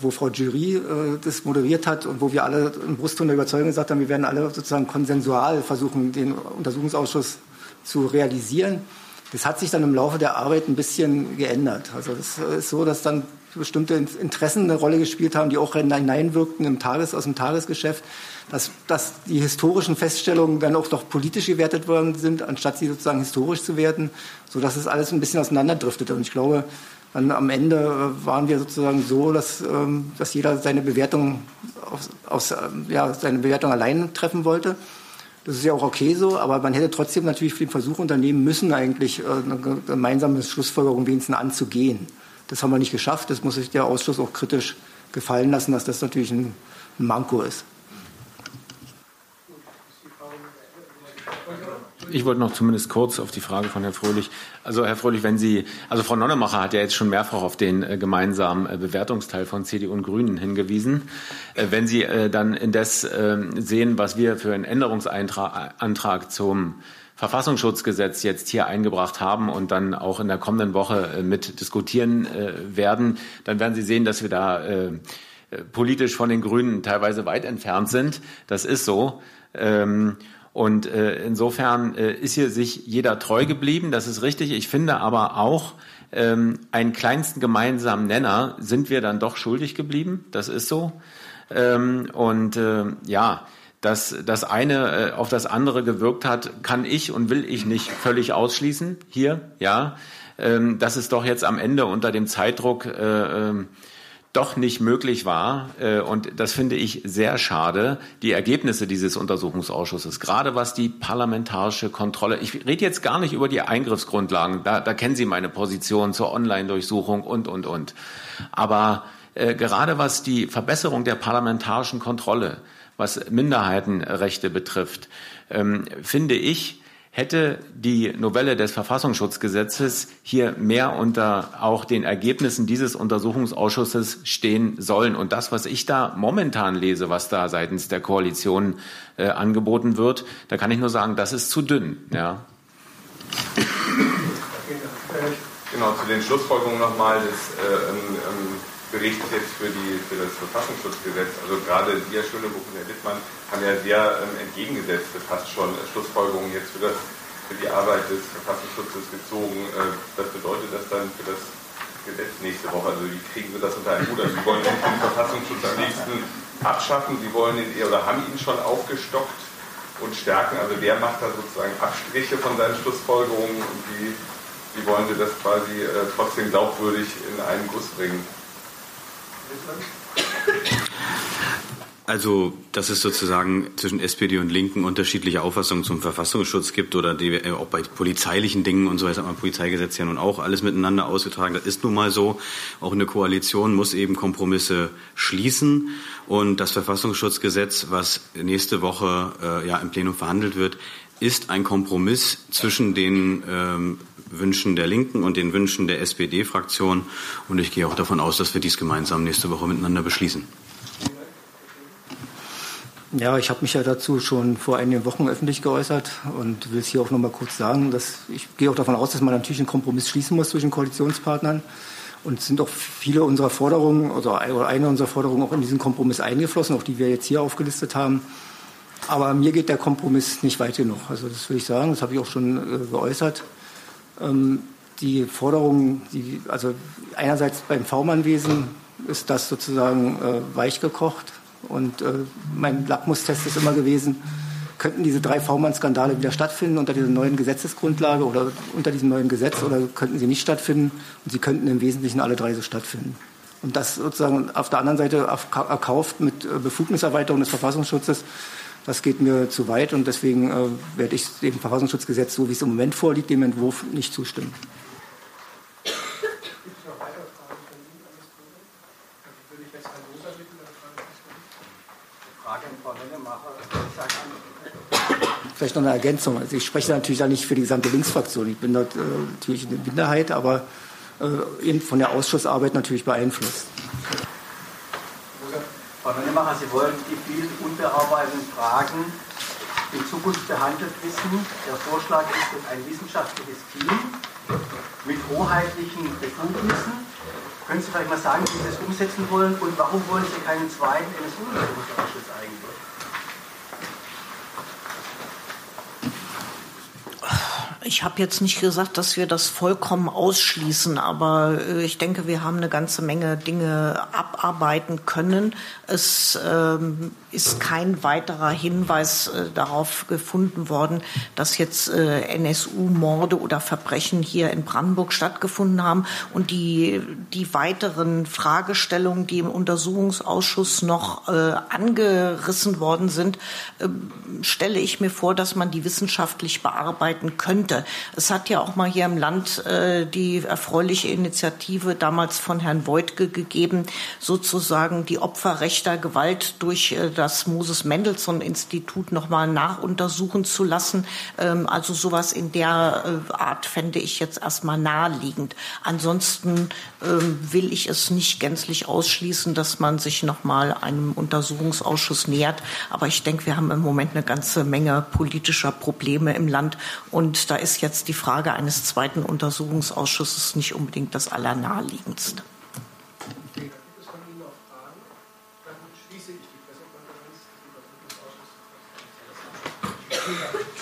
wo Frau Jury äh, das moderiert hat und wo wir alle im Brustton der Überzeugung gesagt haben, wir werden alle sozusagen konsensual versuchen, den Untersuchungsausschuss zu realisieren. Das hat sich dann im Laufe der Arbeit ein bisschen geändert. Also es ist so, dass dann bestimmte Interessen eine Rolle gespielt haben, die auch hineinwirkten im Tages, aus dem Tagesgeschäft, dass, dass die historischen Feststellungen dann auch doch politisch gewertet worden sind, anstatt sie sozusagen historisch zu werten, sodass es alles ein bisschen auseinanderdriftete. Und ich glaube, dann am Ende äh, waren wir sozusagen so, dass, ähm, dass jeder seine Bewertung aus, aus, ähm, ja, seine Bewertung allein treffen wollte. Das ist ja auch okay so, aber man hätte trotzdem natürlich den Versuch unternehmen müssen, eigentlich äh, eine gemeinsame Schlussfolgerung wenigstens anzugehen. Das haben wir nicht geschafft. Das muss sich der Ausschuss auch kritisch gefallen lassen, dass das natürlich ein Manko ist. Ich wollte noch zumindest kurz auf die Frage von Herrn Fröhlich. Also Herr Fröhlich, wenn Sie, also Frau Nonnemacher hat ja jetzt schon mehrfach auf den äh, gemeinsamen äh, Bewertungsteil von CDU und Grünen hingewiesen. Äh, wenn Sie dann indes ähm, sehen, was wir für einen Änderungsantrag zum Verfassungsschutzgesetz jetzt hier eingebracht haben und dann auch in der kommenden Woche mit diskutieren werden, dann werden Sie sehen, dass wir da politisch von den Grünen teilweise weit entfernt sind. Das ist so. Ähm, und äh, insofern äh, ist hier sich jeder treu geblieben, das ist richtig. Ich finde aber auch, ähm, einen kleinsten gemeinsamen Nenner sind wir dann doch schuldig geblieben, das ist so. Ähm, und äh, ja, dass das eine äh, auf das andere gewirkt hat, kann ich und will ich nicht völlig ausschließen hier, ja. Ähm, dass es doch jetzt am Ende unter dem Zeitdruck äh, äh, doch nicht möglich war, äh, und das finde ich sehr schade, die Ergebnisse dieses Untersuchungsausschusses, gerade was die parlamentarische Kontrolle, ich rede jetzt gar nicht über die Eingriffsgrundlagen, da, da kennen Sie meine Position zur Online-Durchsuchung und, und, und. Aber äh, gerade was die Verbesserung der parlamentarischen Kontrolle, was Minderheitenrechte betrifft, ähm, finde ich, hätte die Novelle des Verfassungsschutzgesetzes hier mehr unter auch den Ergebnissen dieses Untersuchungsausschusses stehen sollen. Und das, was ich da momentan lese, was da seitens der Koalition äh, angeboten wird, da kann ich nur sagen, das ist zu dünn. Ja. Genau, zu den Schlussfolgerungen nochmal des äh, ähm Bericht jetzt für, die, für das Verfassungsschutzgesetz, also gerade Sie, Herr Schönebuch und Herr Wittmann, haben ja sehr ähm, entgegengesetzte fast schon äh, Schlussfolgerungen jetzt für, das, für die Arbeit des Verfassungsschutzes gezogen. Äh, was bedeutet das dann für das Gesetz nächste Woche? Also wie kriegen Sie das unter einen Hut? Also Sie wollen den Verfassungsschutz am liebsten abschaffen, Sie wollen ihn oder haben ihn schon aufgestockt und stärken. Also wer macht da sozusagen Abstriche von seinen Schlussfolgerungen und wie, wie wollen Sie das quasi äh, trotzdem glaubwürdig in einen Guss bringen? Also, dass es sozusagen zwischen SPD und Linken unterschiedliche Auffassungen zum Verfassungsschutz gibt oder die, äh, auch bei polizeilichen Dingen und so weiter, hat man Polizeigesetz ja nun auch alles miteinander ausgetragen. Das ist nun mal so. Auch eine Koalition muss eben Kompromisse schließen. Und das Verfassungsschutzgesetz, was nächste Woche äh, ja im Plenum verhandelt wird, ist ein Kompromiss zwischen den ähm, Wünschen der Linken und den Wünschen der SPD-Fraktion. Und ich gehe auch davon aus, dass wir dies gemeinsam nächste Woche miteinander beschließen. Ja, ich habe mich ja dazu schon vor einigen Wochen öffentlich geäußert und will es hier auch noch mal kurz sagen, dass ich gehe auch davon aus, dass man natürlich einen Kompromiss schließen muss zwischen Koalitionspartnern. Und sind auch viele unserer Forderungen oder eine unserer Forderungen auch in diesen Kompromiss eingeflossen, auch die wir jetzt hier aufgelistet haben. Aber mir geht der Kompromiss nicht weit genug. Also das will ich sagen, das habe ich auch schon äh, geäußert. Ähm, die Forderungen, die, also einerseits beim V-Mann-Wesen ist das sozusagen äh, weich gekocht. Und äh, mein Lackmustest ist immer gewesen, könnten diese drei V-Mann-Skandale wieder stattfinden unter dieser neuen Gesetzesgrundlage oder unter diesem neuen Gesetz oder könnten sie nicht stattfinden? Und sie könnten im Wesentlichen alle drei so stattfinden. Und das sozusagen auf der anderen Seite erkauft mit äh, Befugniserweiterung des Verfassungsschutzes, das geht mir zu weit und deswegen äh, werde ich dem Verfassungsschutzgesetz, so wie es im Moment vorliegt, dem Entwurf nicht zustimmen. Vielleicht noch eine Ergänzung. Also ich spreche natürlich da nicht für die gesamte Linksfraktion. Ich bin dort äh, natürlich eine Minderheit, aber äh, eben von der Ausschussarbeit natürlich beeinflusst. Frau Nonnemacher, Sie wollen die vielen unbearbeiteten Fragen in Zukunft behandelt wissen. Der Vorschlag ist dass ein wissenschaftliches Team mit hoheitlichen Befugnissen. Können Sie vielleicht mal sagen, wie Sie das umsetzen wollen und warum wollen Sie keinen zweiten NSU-Untersuchungsausschuss eigentlich? Ich habe jetzt nicht gesagt, dass wir das vollkommen ausschließen, aber äh, ich denke, wir haben eine ganze Menge Dinge abarbeiten können. Es ähm, ist kein weiterer Hinweis äh, darauf gefunden worden, dass jetzt äh, NSU-Morde oder Verbrechen hier in Brandenburg stattgefunden haben. Und die, die weiteren Fragestellungen, die im Untersuchungsausschuss noch äh, angerissen worden sind, äh, stelle ich mir vor, dass man die wissenschaftlich bearbeiten könnte. Es hat ja auch mal hier im Land äh, die erfreuliche Initiative damals von Herrn Voigtke gegeben, sozusagen die Opferrechter Gewalt durch äh, das Moses Mendelssohn Institut nochmal nachuntersuchen zu lassen. Ähm, also sowas in der äh, Art fände ich jetzt erstmal naheliegend. Ansonsten ähm, will ich es nicht gänzlich ausschließen, dass man sich nochmal einem Untersuchungsausschuss nähert. Aber ich denke, wir haben im Moment eine ganze Menge politischer Probleme im Land. Und da ist jetzt die Frage eines zweiten Untersuchungsausschusses nicht unbedingt das Allernaheliegendste. Vielen Dank.